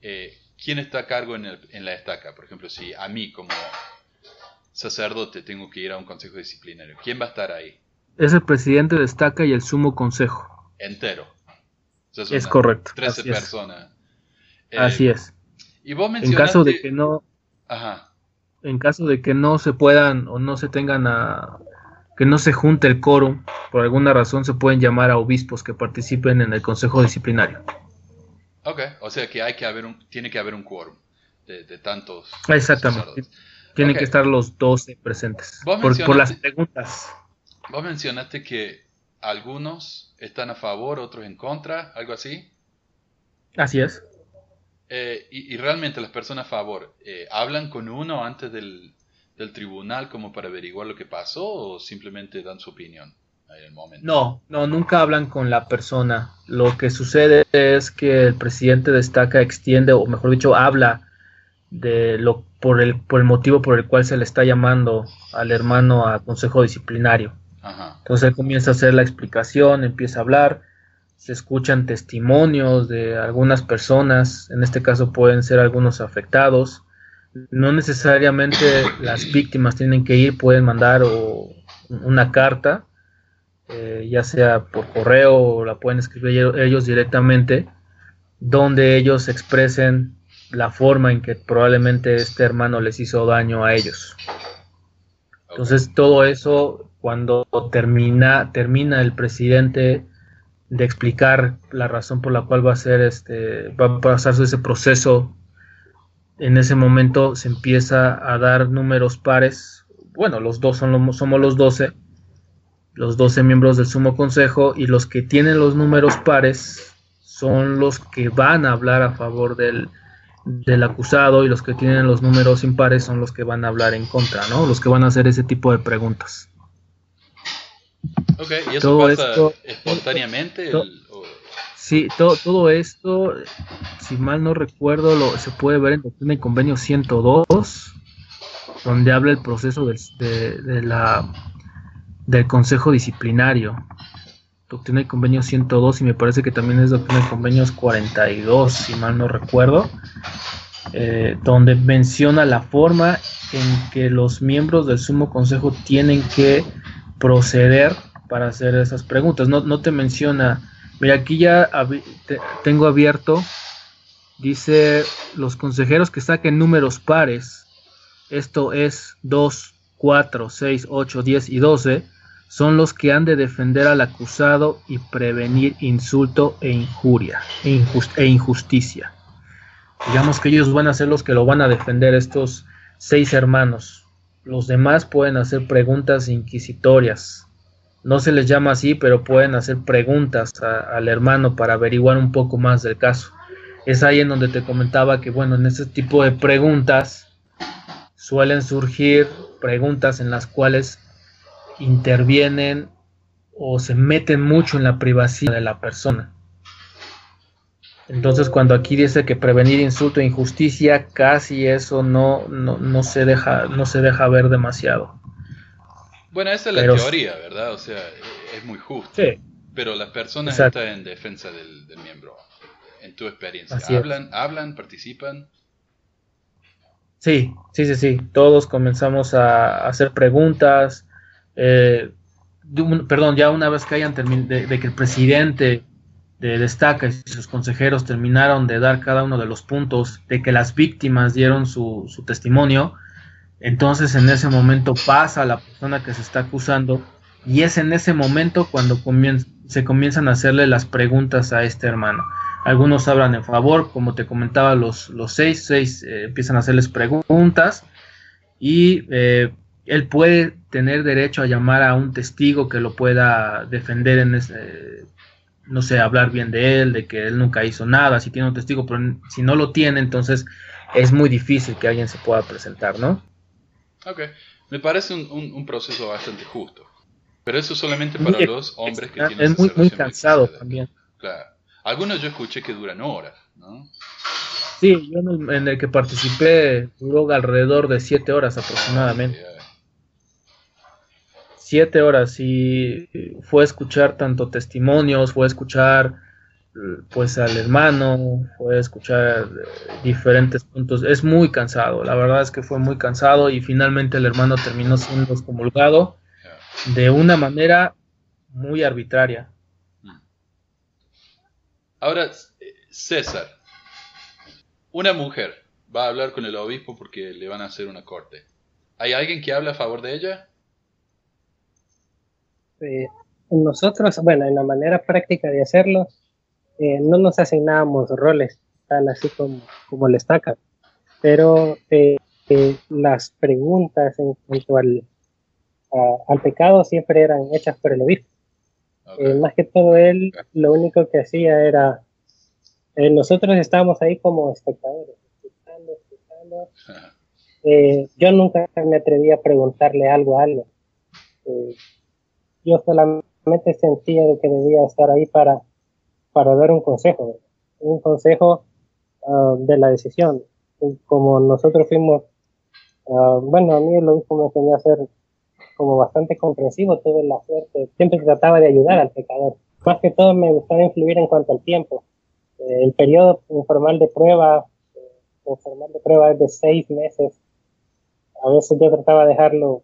Eh, ¿Quién está a cargo en, el- en la estaca? Por ejemplo, si a mí como sacerdote tengo que ir a un consejo disciplinario, ¿quién va a estar ahí?
Es el presidente de estaca y el sumo consejo.
Entero. O sea, son
Es correcto,
13
así es.
personas. Eh,
Así es.
Y vos
En caso de que no,
Ajá.
en caso de que no se puedan o no se tengan a que no se junte el quórum, por alguna razón se pueden llamar a obispos que participen en el consejo disciplinario.
Ok, o sea que hay que haber un, tiene que haber un quórum de, de tantos
Exactamente.
sacerdotes.
Tienen que estar los 12 presentes. Por, por las preguntas.
Vos mencionaste que algunos están a favor, otros en contra, algo así.
Así es.
Eh, y, y realmente las personas a favor, eh, ¿hablan con uno antes del, del tribunal como para averiguar lo que pasó o simplemente dan su opinión en el momento?
No, no, nunca hablan con la persona. Lo que sucede es que el presidente destaca, extiende, o mejor dicho, habla de lo por el, por el motivo por el cual se le está llamando al hermano a consejo disciplinario.
Ajá.
Entonces él comienza a hacer la explicación, empieza a hablar, se escuchan testimonios de algunas personas, en este caso pueden ser algunos afectados. No necesariamente las víctimas tienen que ir, pueden mandar o- una carta, eh, ya sea por correo o la pueden escribir ellos- directamente, donde ellos expresen la forma en que probablemente este hermano les hizo daño a ellos. Entonces todo eso, cuando termina, termina el presidente de explicar la razón por la cual va a ser este, va a pasarse ese proceso, en ese momento se empieza a dar números pares. Bueno, los dos son somos los 12, los 12 miembros del sumo consejo, y los que tienen los números pares son los que van a hablar a favor del, del acusado y los que tienen los números impares son los que van a hablar en contra, ¿no? Los que van a hacer ese tipo de preguntas.
Ok, ¿y eso
todo
pasa
esto-
espontáneamente?
to-
el- o-
Sí, to- todo esto, si mal no recuerdo, lo, se puede ver en Doctrina y Convenio 102, donde habla el proceso del, de, de la, del Consejo Disciplinario. Doctrina y Convenio 102 y me parece que también es Doctrina y Convenios 42, si mal no recuerdo, eh, donde menciona la forma en que los miembros del Sumo Consejo tienen que proceder para hacer esas preguntas. No, no te menciona Mira, aquí ya tengo abierto. Dice los consejeros que saquen números pares. Esto es 2, 4, 6, 8, 10 y 12. Son los que han de defender al acusado y prevenir insulto e injuria e, e injusticia. Digamos que ellos van a ser los que lo van a defender, estos seis hermanos. Los demás pueden hacer preguntas inquisitorias, no se les llama así, pero pueden hacer preguntas a- al hermano para averiguar un poco más del caso. Es ahí en donde te comentaba que, bueno, en ese tipo de preguntas suelen surgir preguntas en las cuales intervienen o se meten mucho en la privacidad de la persona. Entonces, cuando aquí dice que prevenir insulto e injusticia, casi eso no, no, no se deja, no se deja ver demasiado.
Bueno, esa es la
Pero-
teoría, ¿verdad? O sea, e- es muy justo.
Sí,
Pero las personas
Exacto.
están en defensa del, del miembro, en tu experiencia.
Así es.
¿Hablan, hablan, participan?
Sí, sí, sí, sí. Todos comenzamos a hacer preguntas. eh, un- perdón, ya una vez que hayan terminado, de, de que el presidente de Destaca y sus consejeros terminaron de dar cada uno de los puntos, de que las víctimas dieron su, su testimonio, entonces en ese momento pasa la persona que se está acusando y es en ese momento cuando comien- se comienzan a hacerle las preguntas a este hermano. Algunos hablan en favor, como te comentaba, los, los seis, seis eh, empiezan a hacerles preguntas y eh, él puede tener derecho a llamar a un testigo que lo pueda defender en ese, no sé, hablar bien de él, de que él nunca hizo nada, si tiene un testigo, pero si no lo tiene, entonces es muy difícil que alguien se pueda presentar, ¿no?
Ok, me parece un, un, proceso bastante justo. Pero eso solamente para los hombres que tienen...
Es muy, muy cansado también.
Claro. Algunos yo escuché que duran horas, ¿no?
Sí, yo en el, que participé duró alrededor de siete horas aproximadamente. Siete horas y fue a escuchar tanto testimonios, fue a escuchar pues al hermano, fue a escuchar eh, diferentes puntos. Es muy cansado, la verdad es que fue muy cansado y finalmente el hermano terminó siendo excomulgado de una manera muy arbitraria.
Ahora, César, una mujer va a hablar con el obispo porque le van a hacer una corte. ¿Hay alguien que habla a favor de ella?
Eh, nosotros, bueno, en la manera práctica de hacerlo, eh, no nos asignábamos roles, tal así como, como le estaca, pero eh, las preguntas en cuanto al, al pecado siempre eran hechas por el obispo. más que todo él, lo único que hacía era eh, nosotros estábamos ahí como espectadores, escuchando, escuchando. Eh, yo nunca me atreví a preguntarle algo a alguien. Eh, yo solamente sentía de que debía estar ahí para, para dar un consejo, un consejo ah, de la decisión. como nosotros fuimos, uh, bueno, a mí lo mismo me enseñó a ser como bastante comprensivo, tuve la suerte, siempre trataba de ayudar al pecador. Más que todo me gustaba influir en cuanto al tiempo el periodo informal de prueba, eh, informal de prueba es de seis meses. A veces yo trataba de dejarlo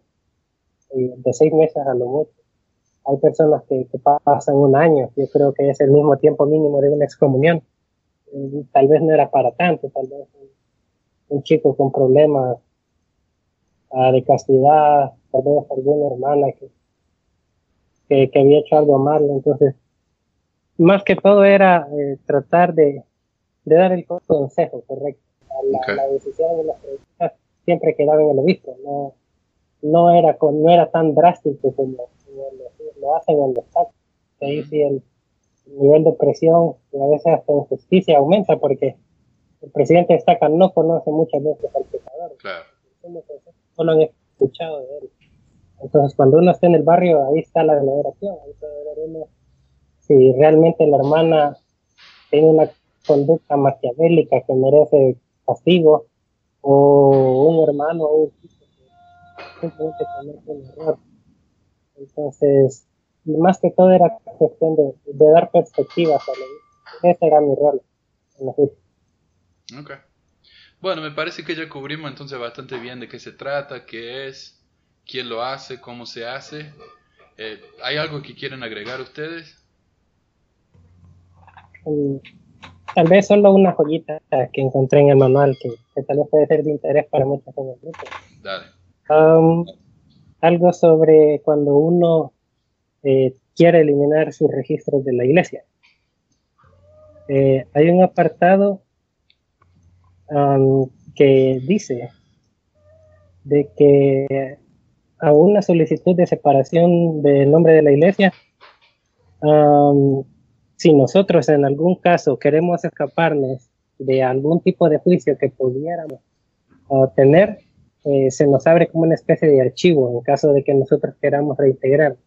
eh, de seis meses a lo mucho. Hay personas que, pasan un año, yo creo que es el mismo tiempo mínimo de una excomunión. Eh, tal vez no era para tanto, tal vez un, chico con problemas ah, de castidad, tal vez alguna hermana que, que, que había hecho algo mal, entonces más que todo era eh, tratar de, dar el consejo correcto. La, decisión de las preguntas siempre quedaba en el obispo, no, no, era, no era tan drástico como, lo, hacen en los destaque. Ahí sí el, nivel de presión y a veces hasta injusticia aumenta porque el presidente destaca no conoce muchas veces al pecador. Claro. Solo han escuchado de él. Entonces, cuando uno está en el barrio, ahí está la deliberación, ahí puede ver uno si realmente la hermana tiene una conducta maquiavélica que merece castigo, o un hermano o un chico que simplemente comete un error. Entonces, más que todo era cuestión de, dar perspectivas a la Ese era mi rol en la
Ok. Bueno, me parece que ya cubrimos entonces bastante bien de qué se trata, qué es, quién lo hace, cómo se hace. Eh, ¿Hay algo que quieren agregar ustedes?
tal vez solo una joyita que encontré en el manual que, tal vez puede ser de interés para muchos en el grupo. Um, algo sobre cuando uno eh, quiere eliminar sus registros de la iglesia. Eh, hay un apartado que dice de que a una solicitud de separación del nombre de la iglesia si nosotros en algún caso queremos escaparnos de algún tipo de juicio que pudiéramos tener, eh, se nos abre como una especie de archivo en caso de que nosotros queramos reintegrar.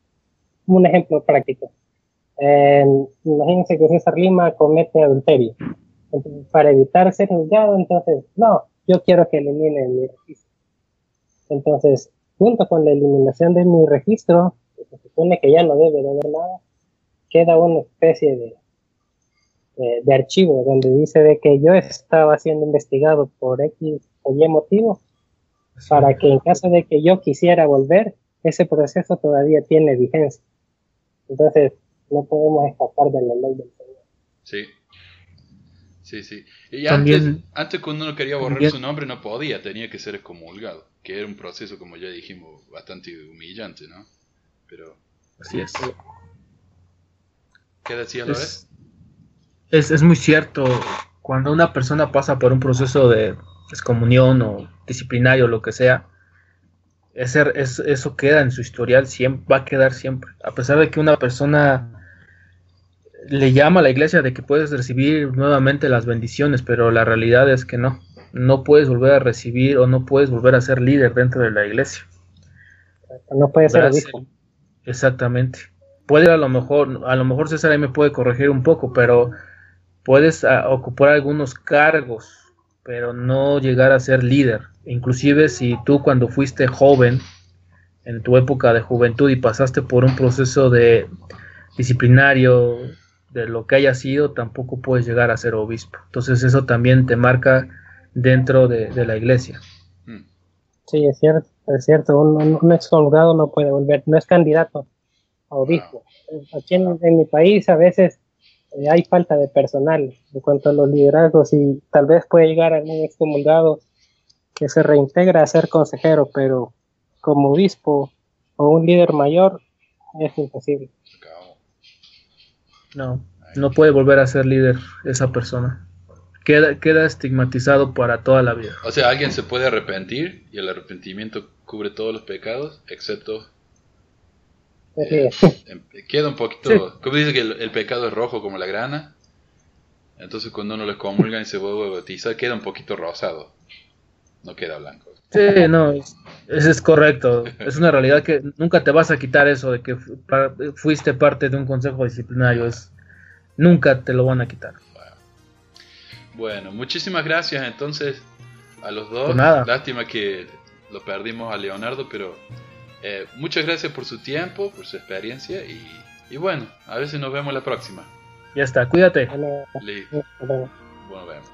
Un ejemplo práctico. imagínense que César Lima comete adulterio. para evitar ser juzgado, entonces, no, yo quiero que eliminen mi registro. Entonces, junto con la eliminación de mi registro, se supone que ya no debe de haber nada, queda una especie de, de, archivo donde dice de que yo estaba siendo investigado por X o Y motivo para que en caso de que yo quisiera volver, ese proceso todavía tiene vigencia. Entonces, no podemos escapar de la ley del Señor.
Sí. Sí, sí. Y antes, antes cuando uno quería borrar su nombre no podía, tenía que ser excomulgado, que era un proceso, como ya dijimos, bastante humillante, ¿no? Pero...
Así es.
¿Qué decía
es, es, es, muy cierto. Cuando una persona pasa por un proceso de excomunión o disciplinario, lo que sea, ese, es, eso queda en su historial, siempre, va a quedar siempre. A pesar de que una persona le llama a la iglesia de que puedes recibir nuevamente las bendiciones, pero la realidad es que no, no puedes volver a recibir o no puedes volver a ser líder dentro de la iglesia.
No puede ser obispo.
Exactamente. Puede a lo mejor, a lo mejor César ahí me puede corregir un poco, pero puedes ah, ocupar algunos cargos, pero no llegar a ser líder. Inclusive si tú cuando fuiste joven, en tu época de juventud y pasaste por un proceso de disciplinario, de lo que haya sido, tampoco puedes llegar a ser obispo. Entonces eso también te marca dentro de, la iglesia.
Sí, es cierto, es cierto. Un, un ex no puede volver, no es candidato a obispo. Aquí en, mi país a veces eh, hay falta de personal en cuanto a los liderazgos y tal vez puede llegar a algún excomulgado que se reintegra a ser consejero, pero como obispo o un líder mayor es imposible.
No, no puede volver a ser líder esa persona. Queda, queda estigmatizado para toda la vida.
O sea, alguien se puede arrepentir y el arrepentimiento cubre todos los pecados, excepto... Em, queda un poquito... Como dice que el, pecado es rojo como la grana? Entonces cuando uno lo comulga y se vuelve a bautizar, queda un poquito rosado. No queda blanco.
Sí, no, eso es correcto. Es una realidad que nunca te vas a quitar eso de que fuiste parte de un consejo disciplinario. Es, nunca te lo van a quitar.
Bueno, muchísimas gracias entonces a los dos.
Pues nada.
Lástima que lo perdimos a Leonardo, pero eh, muchas gracias por su tiempo, por su experiencia y, y, bueno, a veces nos vemos la próxima.
Ya está, cuídate.
Listo. Bueno, vemos.